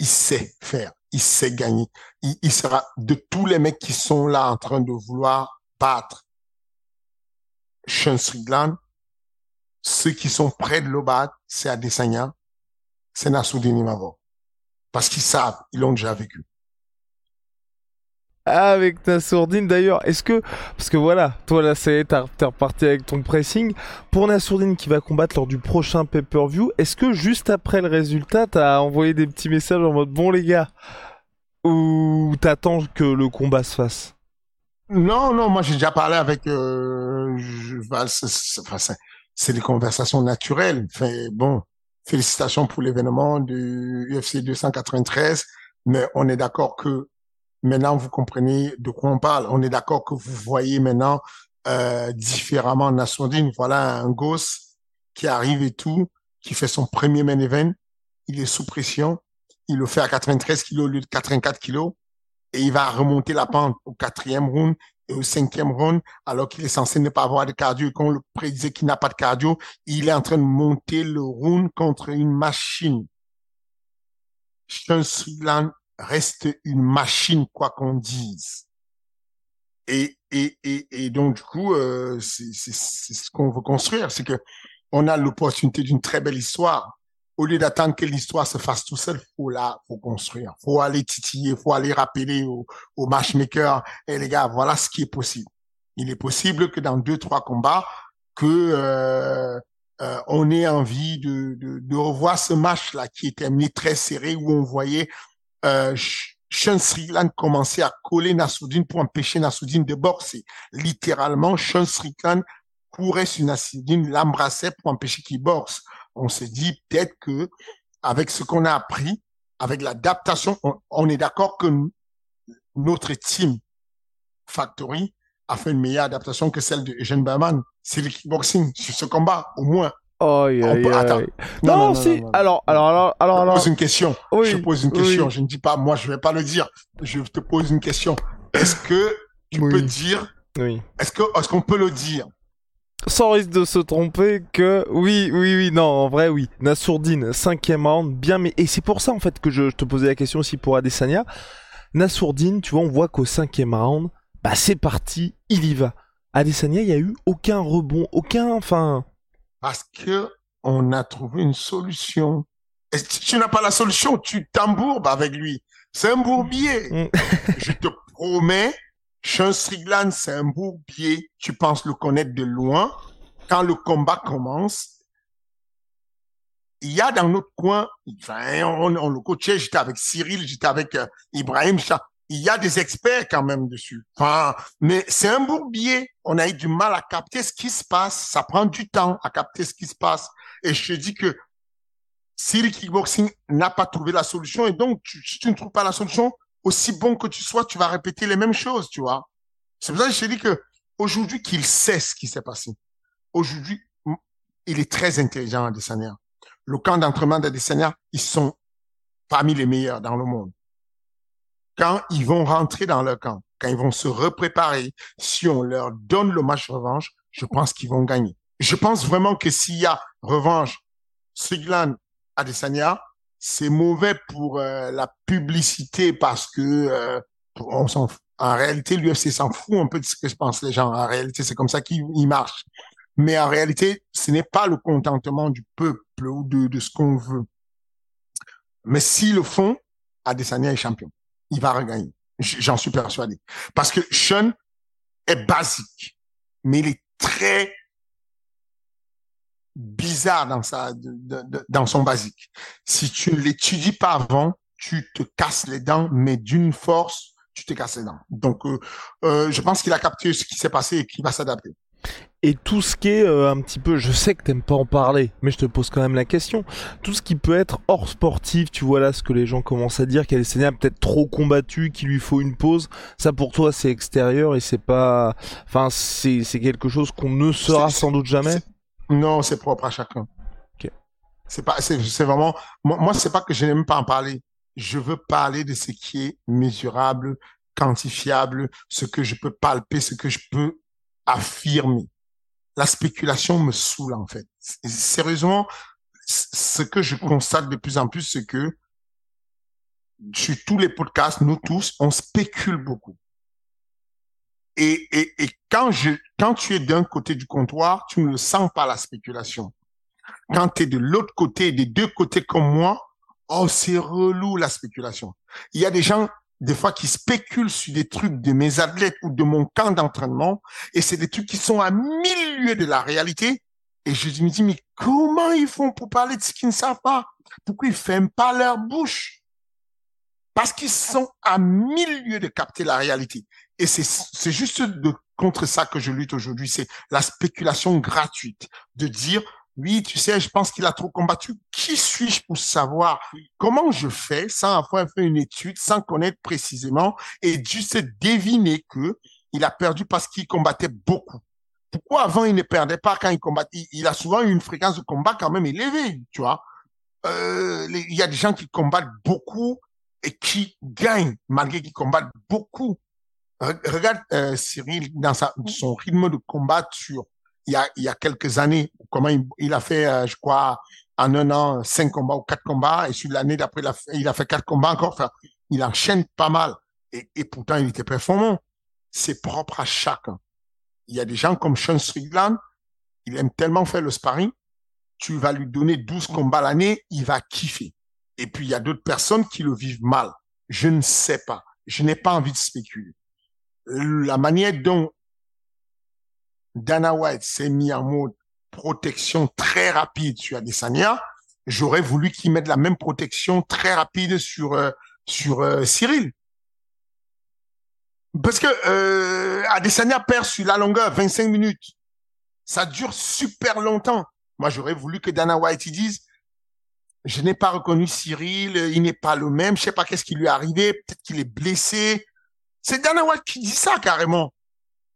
Il sait faire. Il sait gagner. Il, sera de tous les mecs qui sont là en train de vouloir battre Sean Strickland, ceux qui sont près de le battre, c'est Adesanya, c'est Nassoudine Imavov. Parce qu'ils savent, ils l'ont déjà vécu avec ta sourdine d'ailleurs. Est-ce que, parce que voilà, toi là, c'est t'es reparti avec ton pressing. Pour Nassourdine qui va combattre lors du prochain pay-per-view, est-ce que juste après le résultat, t'as envoyé des petits messages en mode bon les gars, ou t'attends que le combat se fasse? Non, non, moi j'ai déjà parlé avec. Euh, c'est des conversations naturelles. Bon, félicitations pour l'événement du UFC 293, mais on est d'accord que Maintenant, vous comprenez de quoi on parle. On est d'accord que vous voyez maintenant euh, différemment Nassourdine. Voilà un gosse qui arrive et tout, qui fait son premier main event. Il est sous pression. Il le fait à 93 kilos au lieu de 84 kilos. Et il va remonter la pente au quatrième round et au cinquième round, alors qu'il est censé ne pas avoir de cardio et qu'on le prédisait qu'il n'a pas de cardio. Il est en train de monter le round contre une machine. Sean reste une machine, quoi qu'on dise. Et, et, et, et donc, du coup, euh, c'est ce qu'on veut construire. C'est que on a l'opportunité d'une très belle histoire. Au lieu d'attendre que l'histoire se fasse tout seul, faut la, faut construire. Faut aller titiller, faut aller rappeler au, au matchmaker. Et les gars, voilà ce qui est possible. Il est possible que dans deux, trois combats, que euh, euh, on ait envie de, de, de revoir ce match-là qui était terminé très serré où on voyait euh, Sean Strickland commençait à coller Nassoudine pour empêcher Nassoudine de boxer. Littéralement, Sean Strickland courait sur Nassoudine, l'embrassait pour empêcher qu'il boxe. On s'est dit peut-être que avec ce qu'on a appris, avec l'adaptation, on, est d'accord que notre team Factory a fait une meilleure adaptation que celle de Eugene Berman. C'est le kickboxing sur ce combat, au moins. Oh, Non, si. alors, alors, alors, alors, Je pose une question. je pose une question. Je ne dis pas, moi, je vais pas le dire. Je te pose une question. Est-ce que tu peux dire Oui. Est-ce que, est-ce qu'on peut le dire? Sans risque de se tromper que oui, oui, oui, non, en vrai, oui. Nassourdine, cinquième round, bien, mais et c'est pour ça en fait que je, te posais la question aussi pour Adesanya. Nassourdine, tu vois, on voit qu'au cinquième round, bah c'est parti, il y va. Adesanya, il y a eu aucun rebond, aucun, enfin, parce que on a trouvé une solution. Et si tu n'as pas la solution, tu t'embourbes avec lui. C'est un bourbier. Mm. je te promets Sean Strickland, c'est un bourbier, tu penses le connaître de loin. Quand le combat commence, il y a dans notre coin, enfin, on, on le coachait, j'étais avec Cyril, j'étais avec euh, Ibrahim, il y a des experts quand même dessus. Enfin, mais c'est un bourbier. On a eu du mal à capter ce qui se passe. Ça prend du temps à capter ce qui se passe. Et je te dis que si le kickboxing n'a pas trouvé la solution, et donc tu, si tu ne trouves pas la solution, aussi bon que tu sois, tu vas répéter les mêmes choses, tu vois. C'est pour ça que je te dis que aujourd'hui qu'il sait ce qui s'est passé. Aujourd'hui, il est très intelligent, Adesanya. Le camp d'entraînement d'Adesanya, ils sont parmi les meilleurs dans le monde. Quand ils vont rentrer dans leur camp, quand ils vont se repréparer, si on leur donne le match revanche, je pense qu'ils vont gagner. Je pense vraiment que s'il y a revanche, Siglan Adesanya, c'est mauvais pour euh, la publicité parce que euh, en réalité l'UFC s'en fout un peu de ce que je les gens. En réalité, c'est comme ça qu'il marche. Mais en réalité, ce n'est pas le contentement du peuple ou de, de ce qu'on veut. Mais s'ils le font, Adesanya est champion. Il va regagner. J'en suis persuadé. Parce que Sean est basique, mais il est très bizarre dans sa, dans son basique. Si tu ne l'étudies pas avant, tu te casses les dents, mais d'une force, tu te casses les dents. Donc, euh, euh, je pense qu'il a capté ce qui s'est passé et qu'il va s'adapter. Et tout ce qui est euh, un petit peu, je sais que t'aimes pas en parler, mais je te pose quand même la question. Tout ce qui peut être hors sportif, tu vois là ce que les gens commencent à dire, qu'elle est peut-être trop combattu, qu'il lui faut une pause. Ça pour toi c'est extérieur et c'est pas, enfin c'est c'est quelque chose qu'on ne saura sans doute jamais? Non, c'est propre à chacun. Ok. C'est pas, c'est c'est vraiment, moi, moi c'est pas que je n'aime pas en parler. Je veux parler de ce qui est mesurable, quantifiable, ce que je peux palper, ce que je peux affirmer la spéculation me saoule en fait. Sérieusement, ce que je constate de plus en plus, c'est que sur tous les podcasts, nous tous, on spécule beaucoup. Et, et, et quand, je, quand tu es d'un côté du comptoir, tu ne sens pas la spéculation. Quand tu es de l'autre côté, des deux côtés comme moi, oh, c'est relou la spéculation. Il y a des gens des fois qui spéculent sur des trucs de mes athlètes ou de mon camp d'entraînement, et c'est des trucs qui sont à mille lieues de la réalité. Et je me dis, mais comment ils font pour parler de ce qu'ils ne savent pas? Pourquoi ils ferment pas leur bouche? Parce qu'ils sont à mille lieues de capter la réalité. Et c'est juste contre ça que je lutte aujourd'hui, c'est la spéculation gratuite, de dire, oui, tu sais, je pense qu'il a trop combattu. Qui suis-je pour savoir comment je fais sans avoir fait une étude, sans connaître précisément et juste deviner que il a perdu parce qu'il combattait beaucoup? Pourquoi avant il ne perdait pas quand il combattait Il a souvent une fréquence de combat quand même élevée, tu vois? Euh, il y a des gens qui combattent beaucoup et qui gagnent malgré qu'ils combattent beaucoup. Regarde euh, Cyril dans sa, son rythme de combat sur il y a, il y a quelques années, comment il, a fait, euh, je crois, en un an, cinq combats ou quatre combats, et sur l'année d'après, il a, fait, il a fait quatre combats encore. Enfin, il enchaîne pas mal. Et, et pourtant, il était performant. C'est propre à chacun. Il y a des gens comme Sean Strickland, il aime tellement faire le sparring, tu vas lui donner 12 combats l'année, il va kiffer. Et puis, il y a d'autres personnes qui le vivent mal. Je ne sais pas. Je n'ai pas envie de spéculer. La manière dont Dana White s'est mis en mode protection très rapide sur Adesanya, j'aurais voulu qu'il mette la même protection très rapide sur euh, sur euh, Cyril. Parce que euh, Adesanya perd sur la longueur 25 minutes. Ça dure super longtemps. Moi, j'aurais voulu que Dana White dise je n'ai pas reconnu Cyril, il n'est pas le même, je sais pas qu'est-ce qui lui est arrivé, peut-être qu'il est blessé. C'est Dana White qui dit ça carrément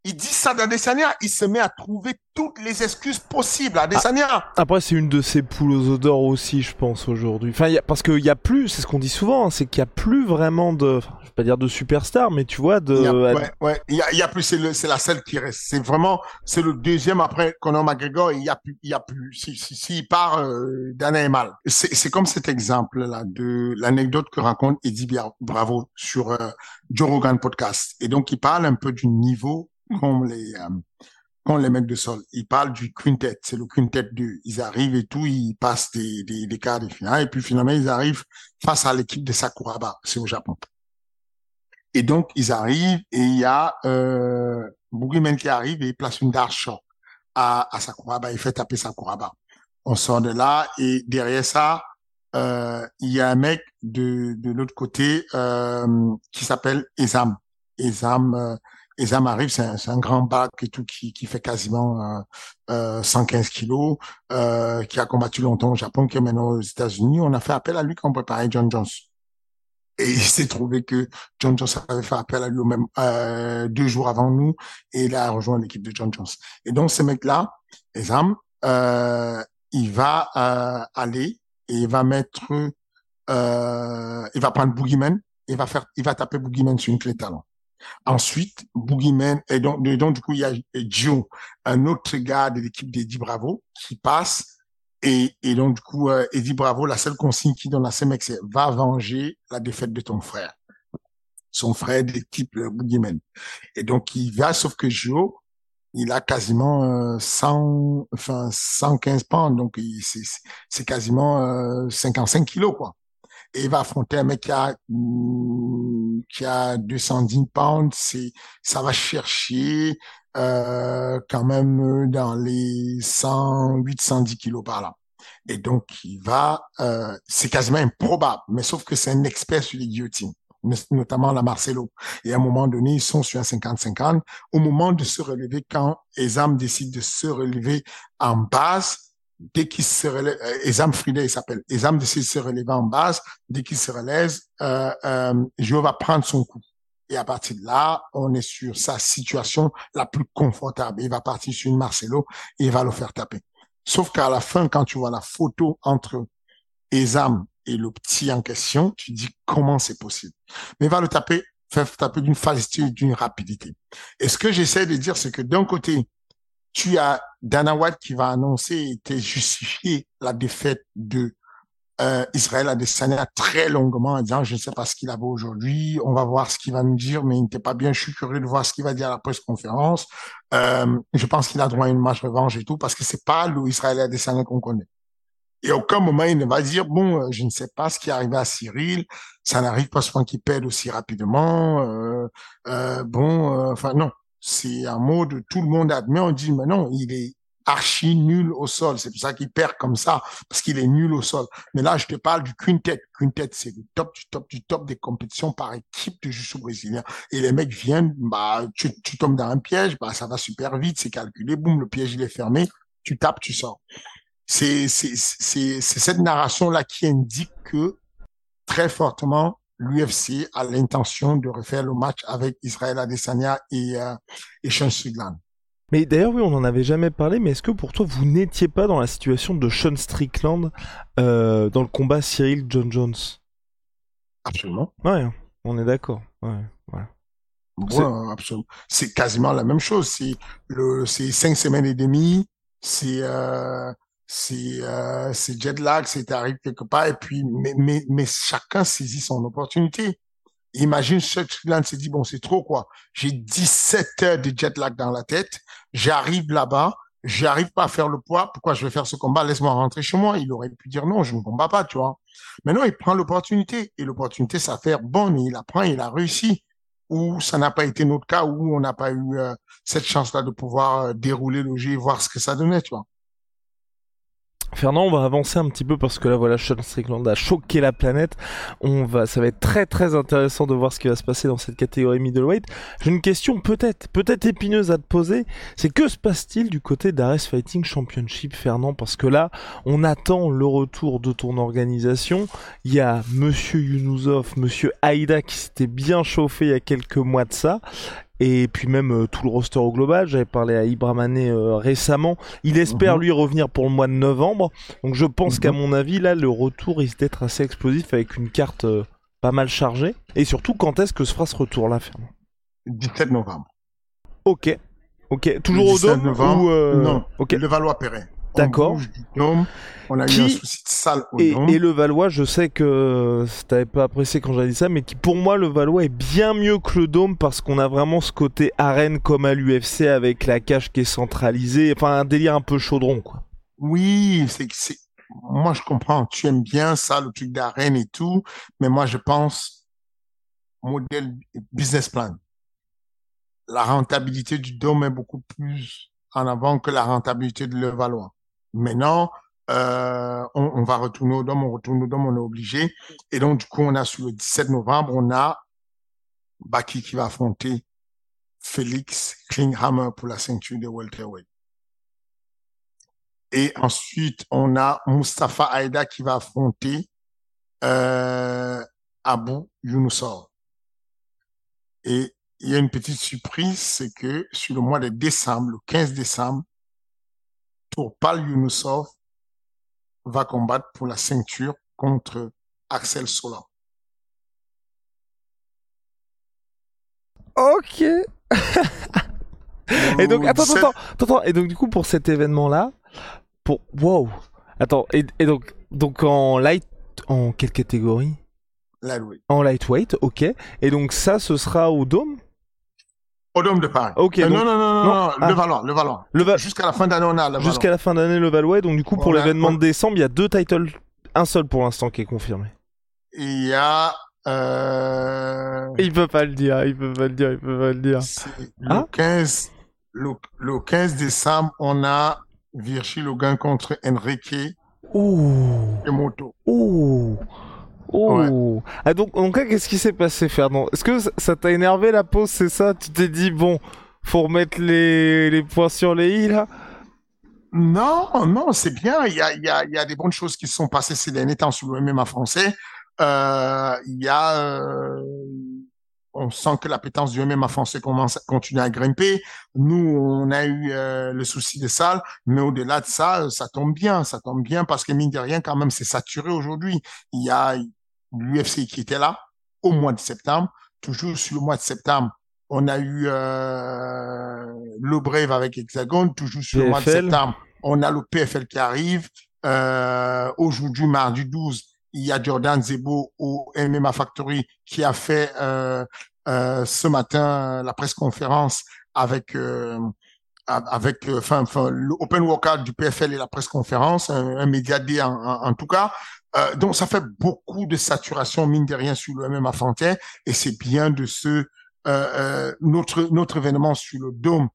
il dit ça d'Adesanya, il se met à trouver toutes les excuses possibles à Adesanya. Ah, après, c'est une de ses poules aux odeurs aussi, je pense, aujourd'hui. Enfin, y a, parce qu'il y a plus, c'est ce qu'on dit souvent, hein, c'est qu'il y a plus vraiment de, je vais pas dire de superstar, mais tu vois, de... Il y a, ouais, ouais, il y a, y a plus, c'est c'est la seule qui reste. C'est vraiment, c'est le deuxième après Conor McGregor, il y a plus, il y a plus, si, si, si il part, euh, Dana est mal. C'est, c'est comme cet exemple-là de l'anecdote que raconte Eddie Bravo sur euh, Joe Rogan podcast. Et donc, il parle un peu du niveau comme les, euh, les mecs de sol. Ils parlent du quintet. C'est le quintet 2. Ils arrivent et tout, ils passent des, des, des quarts de finale. Et puis finalement, ils arrivent face à l'équipe de Sakuraba. C'est au Japon. Et donc, ils arrivent et il y a euh, qui arrive et il place une dark shot à, à Sakuraba. Il fait taper Sakuraba. On sort de là et derrière ça, euh, il y a un mec de, de l'autre côté euh, qui s'appelle Ezam. Ezam, euh, Ezam arrive, c'est un, un, grand bac et tout qui, qui fait quasiment euh, 115 euh, kilos, euh, qui a combattu longtemps au Japon, qui est maintenant aux États-Unis. On a fait appel à lui quand on préparait John Jones. Et il s'est trouvé que John Jones avait fait appel à lui même euh, deux jours avant nous et il a rejoint l'équipe de John Jones. Et donc ce mec-là, Ezam, euh, il va euh, aller et il va mettre, euh, il va prendre Boogeyman, il va faire, il va taper Boogeyman sur une clé talon. Ensuite, Boogeyman, et donc, donc, du coup, il y a Joe, un autre gars de l'équipe d'Eddie Bravo, qui passe, et, et donc, du coup, euh, Eddie Bravo, la seule consigne qu'il donne à ce mec, c'est va venger la défaite de ton frère. Son frère d'équipe, le Boogeyman. Et donc, il va, sauf que Joe, il a quasiment 100, euh, enfin 115 pounds, donc c'est quasiment euh, 55 kilos quoi. Et il va affronter un mec qui a mm, qui a 210 pounds, c'est ça va chercher euh, quand même dans les 108, 110 kilos par là. Et donc il va, euh, c'est quasiment improbable, mais sauf que c'est un expert sur les guillotines notamment la Marcelo. Et à un moment donné, ils sont sur un 50-50. Au moment de se relever, quand Ezam décide de se relever en base, dès qu'il se relève, euh, Ezam Friday, il s'appelle, Ezam décide de se relever en base, dès qu'il se relève, euh, euh, Joe va prendre son coup. Et à partir de là, on est sur sa situation la plus confortable. Il va partir sur une Marcelo et il va le faire taper. Sauf qu'à la fin, quand tu vois la photo entre Ezam et le petit en question, tu dis comment c'est possible. Mais va le taper, faire taper d'une facilité d'une rapidité. Et ce que j'essaie de dire, c'est que d'un côté, tu as Dana White qui va annoncer et justifier la défaite de euh, Israël Adesanya très longuement en disant je ne sais pas ce qu'il avait aujourd'hui, on va voir ce qu'il va nous dire, mais il n'était pas bien. Je suis curieux de voir ce qu'il va dire à la presse conférence. Euh, je pense qu'il a droit à une match revanche et tout parce que c'est pas le Israël Adesanya qu'on connaît. Et aucun moment, il ne va dire, bon, euh, je ne sais pas ce qui est arrivé à Cyril, ça n'arrive pas souvent qu'il pède aussi rapidement. Euh, euh, bon, euh, enfin non, c'est un mot de tout le monde admet, on dit, mais non, il est archi nul au sol. C'est pour ça qu'il perd comme ça, parce qu'il est nul au sol. Mais là, je te parle du quintet. Quintet, c'est le top du top du top des compétitions par équipe de jiu brésilien. Et les mecs viennent, bah, tu, tu tombes dans un piège, bah, ça va super vite, c'est calculé, boum, le piège, il est fermé, tu tapes, tu sors c'est cette narration-là qui indique que très fortement l'UFC a l'intention de refaire le match avec Israël Adesanya et, euh, et Sean Strickland. Mais d'ailleurs, oui, on n'en avait jamais parlé, mais est-ce que pour toi, vous n'étiez pas dans la situation de Sean Strickland euh, dans le combat Cyril John Jones? Absolument. Ouais, on est d'accord. Ouais, ouais. Ouais, absolument. C'est quasiment la même chose. C'est le, c'est cinq semaines et demie. C'est euh, c'est euh, c'est jet lag, c'est arrivé quelque part, et puis mais, mais, mais chacun saisit son opportunité. Imagine Sutherland s'est dit bon c'est trop quoi. J'ai 17 heures de jet lag dans la tête, j'arrive là-bas, j'arrive pas à faire le poids, pourquoi je vais faire ce combat? Laisse-moi rentrer chez moi. Il aurait pu dire non, je ne combats pas, tu vois. Maintenant il prend l'opportunité et l'opportunité ça fait bonne et il apprend, il a réussi. Ou ça n'a pas été notre cas, où on n'a pas eu euh, cette chance-là de pouvoir euh, dérouler et voir ce que ça donnait, tu vois. Fernand, on va avancer un petit peu parce que là, voilà, Sean Strickland a choqué la planète. On va, ça va être très très intéressant de voir ce qui va se passer dans cette catégorie middleweight. J'ai une question peut-être, peut-être épineuse à te poser. C'est que se passe-t-il du côté d'Ares Fighting Championship, Fernand? Parce que là, on attend le retour de ton organisation. Il y a Monsieur Yunusov, Monsieur Aïda qui s'était bien chauffé il y a quelques mois de ça et puis même euh, tout le roster au global. J'avais parlé à Ibramane euh, récemment. Il espère mhm. lui revenir pour le mois de novembre. Donc je pense qu'à mhm. mon avis là le retour risque d'être assez explosif avec une carte euh, pas mal chargée. Et surtout quand est-ce que se fera ce retour là, Fernand? 17 novembre. Ok. Ok. Toujours au Dôme ou Non. Ok. Le Valois-Perret. D'accord. On a eu un souci de salle au et, et le Valois, je sais que t'avais pas apprécié quand j'ai dit ça, mais qui pour moi le Valois est bien mieux que le Dôme parce qu'on a vraiment ce côté arène comme à l'UFC avec la cage qui est centralisée, enfin un délire un peu chaudron quoi. Oui, c'est c'est moi je comprends, tu aimes bien ça le truc d'arène et tout, mais moi je pense modèle business plan. La rentabilité du dôme est beaucoup plus en avant que la rentabilité de Levallois. Maintenant, euh, on, va retourner au dôme, on retourne au dôme, on est obligé. Et donc, du coup, on a sur le 17 novembre, on a Baki qui va affronter Félix Klinghammer pour la ceinture de welterweight. Et ensuite, on a Mustafa Aida qui va affronter euh, Abu Younusor. Et il y a une petite surprise, c'est que sur le mois de décembre, le 15 décembre, Tourpal Younusov va combattre pour la ceinture contre Axel Sola. Ok. et donc, attends, attends, attends, et donc du coup pour cet événement-là, pour, wow, attends, et, et donc, donc en light, en quelle catégorie? Lightweight. En lightweight, ok. Et donc ça, ce sera au Dôme? Au Dôme de Paris. Ok. Euh, donc- non, non, non, non, ah. le Valois, le Valois. Le Va- Jusqu'à la fin d'année, on a le Valois. Jusqu'à la fin d'année, le Valois. Donc du coup, pour l'événement de décembre, il y a deux titles, un seul pour l'instant qui est confirmé. Il y a, euh, Il peut pas le dire, il peut pas le dire, il peut pas le dire. le Ah. 15, le, le 15 décembre, on a Virgil Logan contre Enrique Ouh, Emoto. ouh, ouh. Ah donc, donc qu'est-ce qui s'est passé, Fernand? Est-ce que ça- t'a énervé la pause, c'est ça? Tu t'es dit bon, faut remettre les, les points sur les i là? Non, non, c'est bien. Il y a, il y a, il y a des bonnes choses qui se sont passées ces derniers temps sur le MMA français. Euh, il y a, euh, on sent que l'appétence du MMA français commence, continue à grimper. Nous, on a eu euh, le souci des salles, mais au-delà de ça, ça tombe bien, ça tombe bien parce que mine de rien, quand même, c'est saturé aujourd'hui. Il y a l'UFC qui était là au mois de septembre. Toujours sur le mois de septembre, on a eu euh, le Brave avec Hexagone, toujours sur le mois de septembre. On a le PFL qui arrive. Euh, aujourd'hui, mardi 12, il y a Jordan Zebo au MMA Factory qui a fait euh, euh, ce matin la presse conférence avec euh, avec euh, enfin enfin le open workout du PFL et la presse conférence un, un média D en, en, en tout cas euh, donc ça fait beaucoup de saturation mine de rien sur le MMA français et c'est bien de ce euh, euh, notre notre événement sur le dôme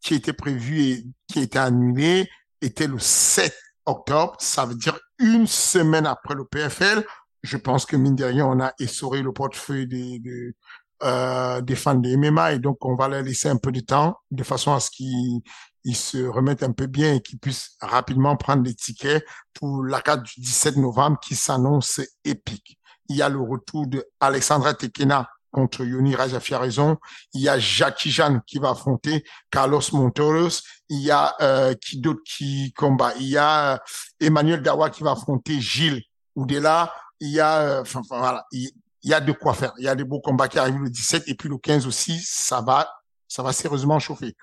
qui était prévu et qui été annulé était le 7 octobre. Ça veut dire une semaine après le PFL je pense que mine de rien on a essoré le portefeuille des, des euh, des fans de MMA et donc on va leur laisser un peu de temps de façon à ce qu'ils ils se remettent un peu bien et qu'ils puissent rapidement prendre des tickets pour la carte du 17 novembre qui s'annonce épique. Il y a le retour de Alexandra Tekena contre Yoni Rajafiaraison. Il y a Jackie Jeanne qui va affronter Carlos Montoros. Il y a euh, qui d'autre qui combat? Il y a euh, Emmanuel Dawa qui va affronter Gilles Oudela. Il y a, euh, enfin, voilà, il, il y a de quoi faire. Il y a des beaux combats qui arrivent le 17 et puis le 15 aussi, ça va, ça va sérieusement chauffer.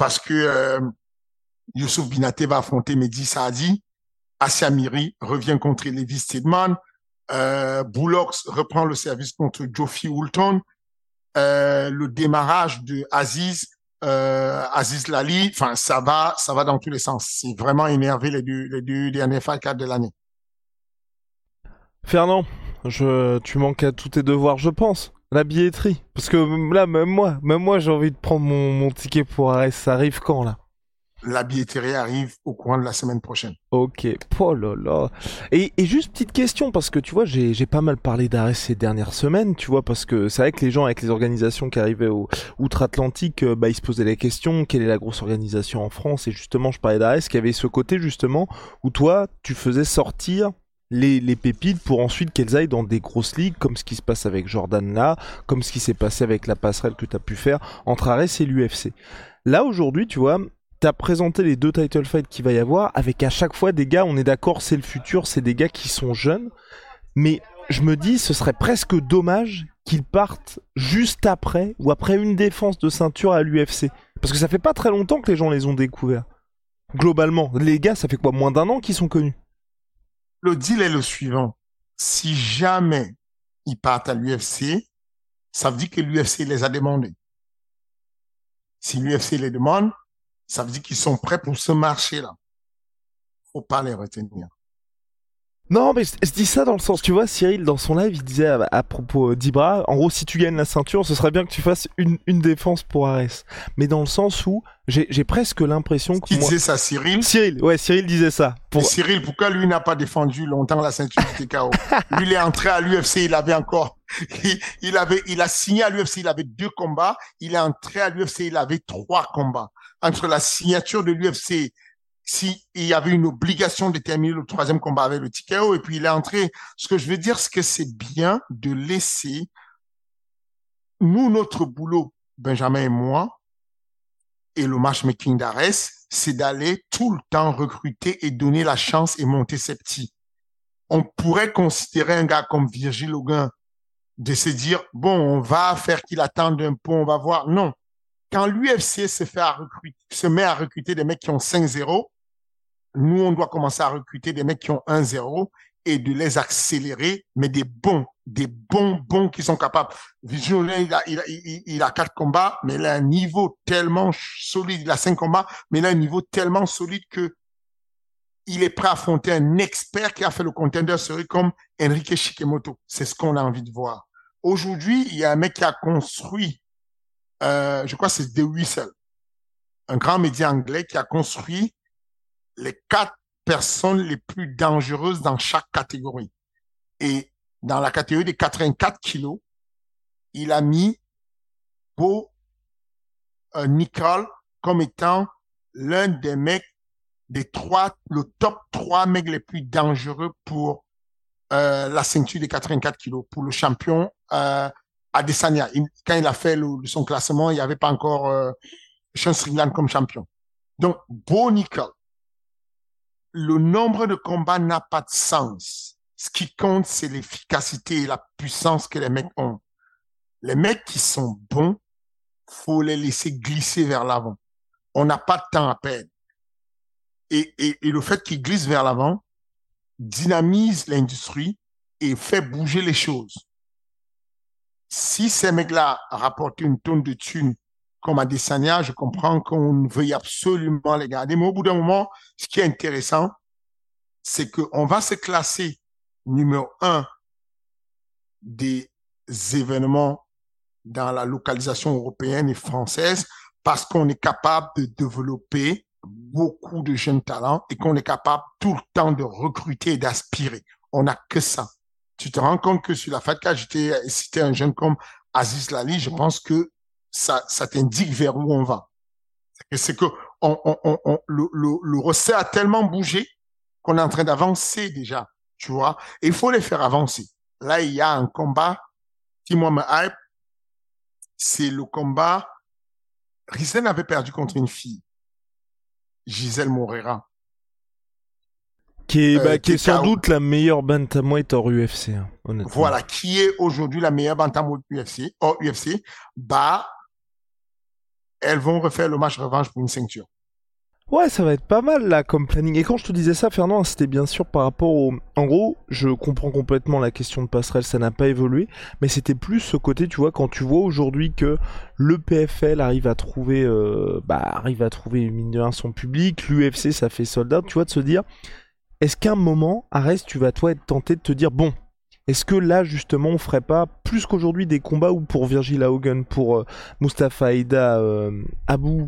Parce que euh, Youssouf Binaté va affronter Mehdi Saadi, Asia Miri revient contre Levi Steedman, euh, reprend le service contre Joffy Woolton, euh, le démarrage de Aziz, euh, Aziz Lali, enfin ça va, ça va dans tous les sens. C'est vraiment énervé les deux, les derniers fight de l'année. Fernand, tu manques à tous tes devoirs, je pense. La billetterie. Parce que là, même moi, même moi, j'ai envie de prendre mon, mon ticket pour Arès. Ça arrive quand, là? La billetterie arrive au courant de la semaine prochaine. Ok, oh là là. Et, et juste petite question, parce que tu vois, j'ai j'ai pas mal parlé d'Arès ces dernières semaines, tu vois, parce que c'est vrai que les gens avec les organisations qui arrivaient au outre-Atlantique, euh, bah, ils se posaient la question, quelle est la grosse organisation en France? Et justement, je parlais d'Arès, qui avait ce côté, justement, où toi, tu faisais sortir les, les pépites pour ensuite qu'elles aillent dans des grosses ligues, comme ce qui se passe avec Jordan là, comme ce qui s'est passé avec la passerelle que tu as pu faire entre Arès et l'UFC. Là, aujourd'hui, tu vois, t'as présenté les deux title fights qu'il va y avoir avec à chaque fois des gars, on est d'accord, c'est le futur, c'est des gars qui sont jeunes, mais je me dis, ce serait presque dommage qu'ils partent juste après ou après une défense de ceinture à l'UFC. Parce que ça fait pas très longtemps que les gens les ont découverts. Globalement, les gars, ça fait quoi, moins d'un an qu'ils sont connus Le deal est le suivant. Si jamais ils partent à l'UFC, ça veut dire que l'UFC les a demandés. Si l'UFC les demande, ça veut dire qu'ils sont prêts pour ce marché-là. Faut pas les retenir. Non, mais je, dis ça dans le sens, tu vois, Cyril, dans son live, il disait à, propos d'Ibra, en gros, si tu gagnes la ceinture, ce serait bien que tu fasses une, une défense pour Ares. Mais dans le sens où j'ai presque l'impression que. Qui disait ça, Cyril Cyril, ouais, Cyril disait ça. Pour... Cyril, pourquoi lui n'a pas défendu longtemps la ceinture du TKO Lui, il est entré à l'UFC, il avait encore. Il, avait, il a signé à l'UFC, il avait deux combats. Il est entré à l'UFC, il avait trois combats. Entre la signature de l'UFC s'il y avait une obligation de terminer le troisième combat avec le TKO et puis il est entré. Ce que je veux dire, c'est que c'est bien de laisser nous, notre boulot, Benjamin et moi, et le matchmaking d'Ares, c'est d'aller tout le temps recruter et donner la chance et monter ses petits. On pourrait considérer un gars comme Virgil Hogan de se dire, bon, on va faire qu'il attende un peu, on va voir. Non. Quand l'UFC se fait se met à recruter des mecs qui ont 5-0, nous, on doit commencer à recruter des mecs qui ont 1-0 et de les accélérer, mais des bons, des bons bons qui sont capables. Vision, il a, il a, il a quatre combats, mais il a un niveau tellement solide. Il a cinq combats, mais il a un niveau tellement solide que il est prêt à affronter un expert qui a fait le contender serait comme Enrique Shikemoto. C'est ce qu'on a envie de voir. Aujourd'hui, il y a un mec qui a construit, euh, je crois que c'est The Whistle, un grand média anglais qui a construit les quatre personnes les plus dangereuses dans chaque catégorie. Et dans la catégorie des 84 kilos, il a mis Beau Nicole comme étant l'un des mecs des trois, le top trois mecs les plus dangereux pour euh, la ceinture des 84 kilos, pour le champion euh, Adesanya. quand il a fait son classement, il n'y avait pas encore euh, Sean comme champion. Donc, Beau Nicole, le nombre de combats n'a pas de sens. Ce qui compte, c'est l'efficacité et la puissance que les mecs ont. Les mecs qui sont bons, faut les laisser glisser vers l'avant. On n'a pas de temps à perdre. Et, le fait qu'ils glissent vers l'avant dynamise l'industrie et fait bouger les choses. Si ces mecs-là rapportent une tonne de thunes comme à Desania, je comprends qu'on veuille absolument les garder. Mais au bout d'un moment, ce qui est intéressant, c'est qu'on va se classer numéro un des événements dans la localisation européenne et française parce qu'on est capable de développer beaucoup de jeunes talents et qu'on est capable tout le temps de recruter et d'aspirer. On n'a que ça. Tu te rends compte que sur la FATCA, j'étais cité un jeune comme Aziz Lali, je pense que ça, ça t'indique vers où on va. C'est que on, on, on, le, le, le a tellement bougé qu'on est en train d'avancer déjà, tu vois. Et il faut les faire avancer. Là, il y a un combat qui, moi, me hype. C'est le combat. Rizen avait perdu contre une fille. Gisèle Morera. Qui est, bah, euh, qui est sans doute la meilleure bantamweight hors UFC, hein, honnêtement. Voilà, qui est aujourd'hui la meilleure bantamweight UFC, hors UFC. Bah, elles vont refaire le match revanche pour une ceinture. Ouais, ça va être pas mal là comme planning. Et quand je te disais ça, Fernand, c'était bien sûr par rapport au. En gros, je comprends complètement la question de passerelle, ça n'a pas évolué, mais c'était plus ce côté, tu vois, quand tu vois aujourd'hui que le PFL arrive à trouver, euh, bah, arrive à trouver mine de rien son public, l'UFC ça fait soldat, tu vois, de se dire, est-ce qu'à un moment, Arès, tu vas toi être tenté de te dire, bon, est-ce que là, justement, on ferait pas plus qu'aujourd'hui des combats où pour Virgil Hogan, pour euh, Mustafa Aida, euh, Abu,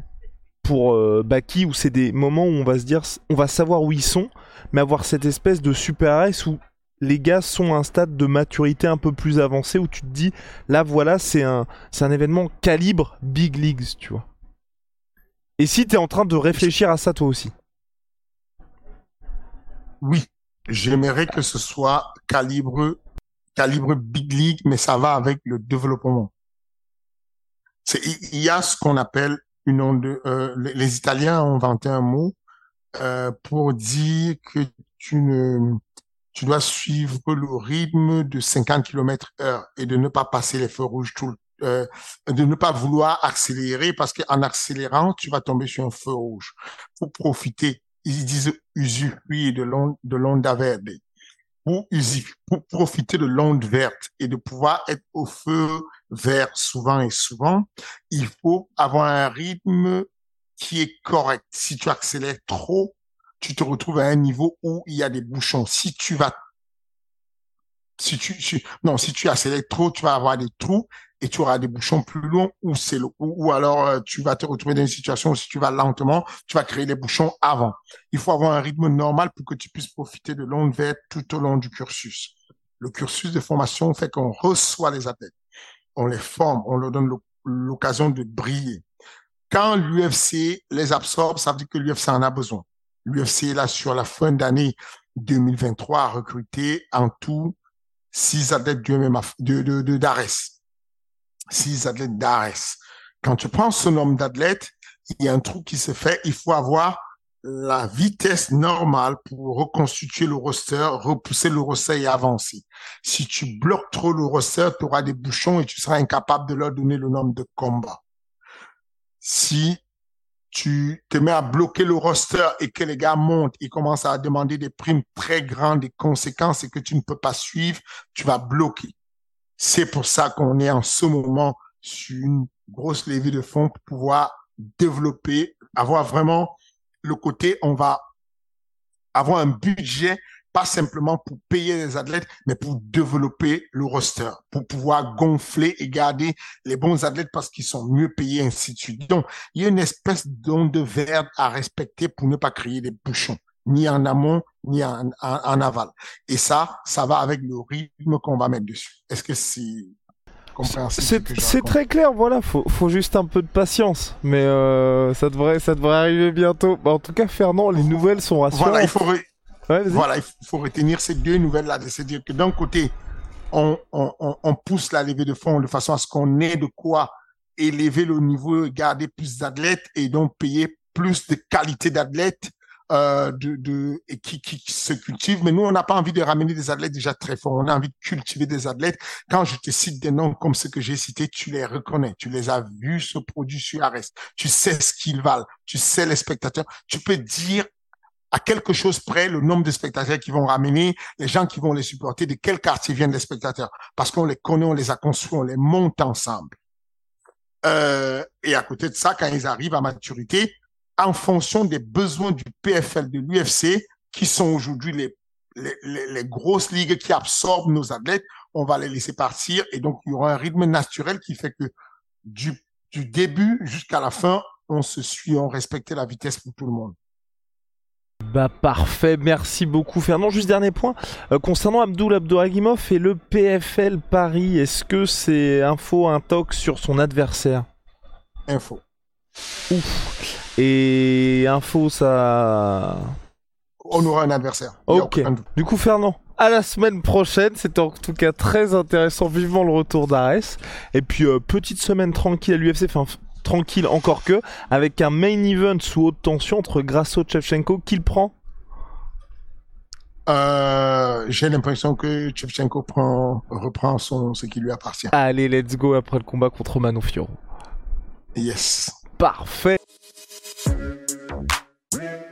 pour euh, Baki, où c'est des moments où on va se dire, on va savoir où ils sont, mais avoir cette espèce de super S où les gars sont à un stade de maturité un peu plus avancé, où tu te dis, là voilà, c'est un, un événement calibre Big Leagues, tu vois. Et si tu es en train de réfléchir à ça toi aussi Oui, j'aimerais que ce soit calibre calibre big league, mais ça va avec le développement. Il y a ce qu'on appelle une onde. Euh, les Italiens ont inventé un mot euh, pour dire que tu ne tu dois suivre le rythme de 50 km heure et de ne pas passer les feux rouges tout euh, de ne pas vouloir accélérer parce qu'en accélérant, tu vas tomber sur un feu rouge. Pour profiter, ils disent usufruire de l'onde de l'onde pour, profiter de l'onde verte et de pouvoir être au feu vert souvent et souvent, il faut avoir un rythme qui est correct. Si tu accélères trop, tu te retrouves à un niveau où il y a des bouchons. Si tu vas si tu, non, si tu accélères trop, tu vas avoir des trous et tu auras des bouchons plus longs ou c'est ou, alors euh, tu vas te retrouver dans une situation où si tu vas lentement, tu vas créer des bouchons avant. Il faut avoir un rythme normal pour que tu puisses profiter de l'onde verte tout au long du cursus. Le cursus de formation fait qu'on reçoit les athlètes, on les forme, on leur donne l'occasion de briller. Quand l'UFC les absorbe, ça veut dire que l'UFC en a besoin. L'UFC, là, sur la fin d'année 2023, a recruté en tout six athlètes du MMA, de, de, de d'Ares. Six athlètes d'Ares. Quand tu prends ce nombre d'athlètes, il y a un truc qui se fait, il faut avoir la vitesse normale pour reconstituer le roster, repousser le roster et avancer. Si tu bloques trop le roster, tu auras des bouchons et tu seras incapable de leur donner le nombre de combats. Si tu te mets à bloquer le roster et que les gars montent et commencent à demander des primes très grandes, des conséquences et que tu ne peux pas suivre, tu vas bloquer. C'est pour ça qu'on est en ce moment sur une grosse levée de fonds pour pouvoir développer, avoir vraiment le côté, on va avoir un budget pas simplement pour payer les athlètes, mais pour développer le roster, pour pouvoir gonfler et garder les bons athlètes parce qu'ils sont mieux payés, ainsi de suite. Donc, il y a une espèce d'onde verte à respecter pour ne pas créer des bouchons, ni en amont, ni en, en, aval. Et ça, ça va avec le rythme qu'on va mettre dessus. Est-ce que c'est c'est très clair, voilà, faut, faut juste un peu de patience, mais euh, ça devrait, ça devrait arriver bientôt. Bah, en tout cas, Fernand, les nouvelles sont rassurantes. Voilà, il faut, voilà, il faut retenir ces deux nouvelles-là. C'est-à-dire que d'un côté, on, on, on, pousse la levée de fonds de façon à ce qu'on ait de quoi élever le niveau, garder plus d'athlètes et donc payer plus de qualité d'athlètes euh, de, de, et qui, qui, se cultivent. Mais nous, on n'a pas envie de ramener des athlètes déjà très forts. On a envie de cultiver des athlètes. Quand je te cite des noms comme ceux que j'ai cités, tu les reconnais. Tu les as vus se produire sur Ares. Tu sais ce qu'ils valent. Tu sais les spectateurs. Tu peux dire à quelque chose près le nombre de spectateurs qui vont ramener, les gens qui vont les supporter, de quel quartier viennent les spectateurs, parce qu'on les connaît, on les a construits, on les monte ensemble. Euh, et à côté de ça, quand ils arrivent à maturité, en fonction des besoins du PFL, de l'UFC, qui sont aujourd'hui les, les, les, grosses ligues qui absorbent nos athlètes, on va les laisser partir et donc il y aura un rythme naturel qui fait que du, du début jusqu'à la fin, on se suit, on respecte la vitesse pour tout le monde. Bah parfait, merci beaucoup Fernand. Juste dernier point, euh, concernant Abdul Abdouragimov et le PFL Paris, est-ce que c'est info, un toc sur son adversaire? Info. Ouf. Et info, ça... On aura un adversaire. Ok. Du coup Fernand, à la semaine prochaine. C'était en tout cas très intéressant. Vivement le retour d'Ares. Et puis, euh, petite semaine tranquille à l'UFC. Enfin, tranquille encore que, avec un main event sous haute tension entre Grasso et Chevchenko, qu'il prend? Euh, J'ai l'impression que Chevchenko prend, reprend son, ce qui lui appartient. Allez, let's go après le combat contre Mano Fioro. Yes. Parfait. Yeah.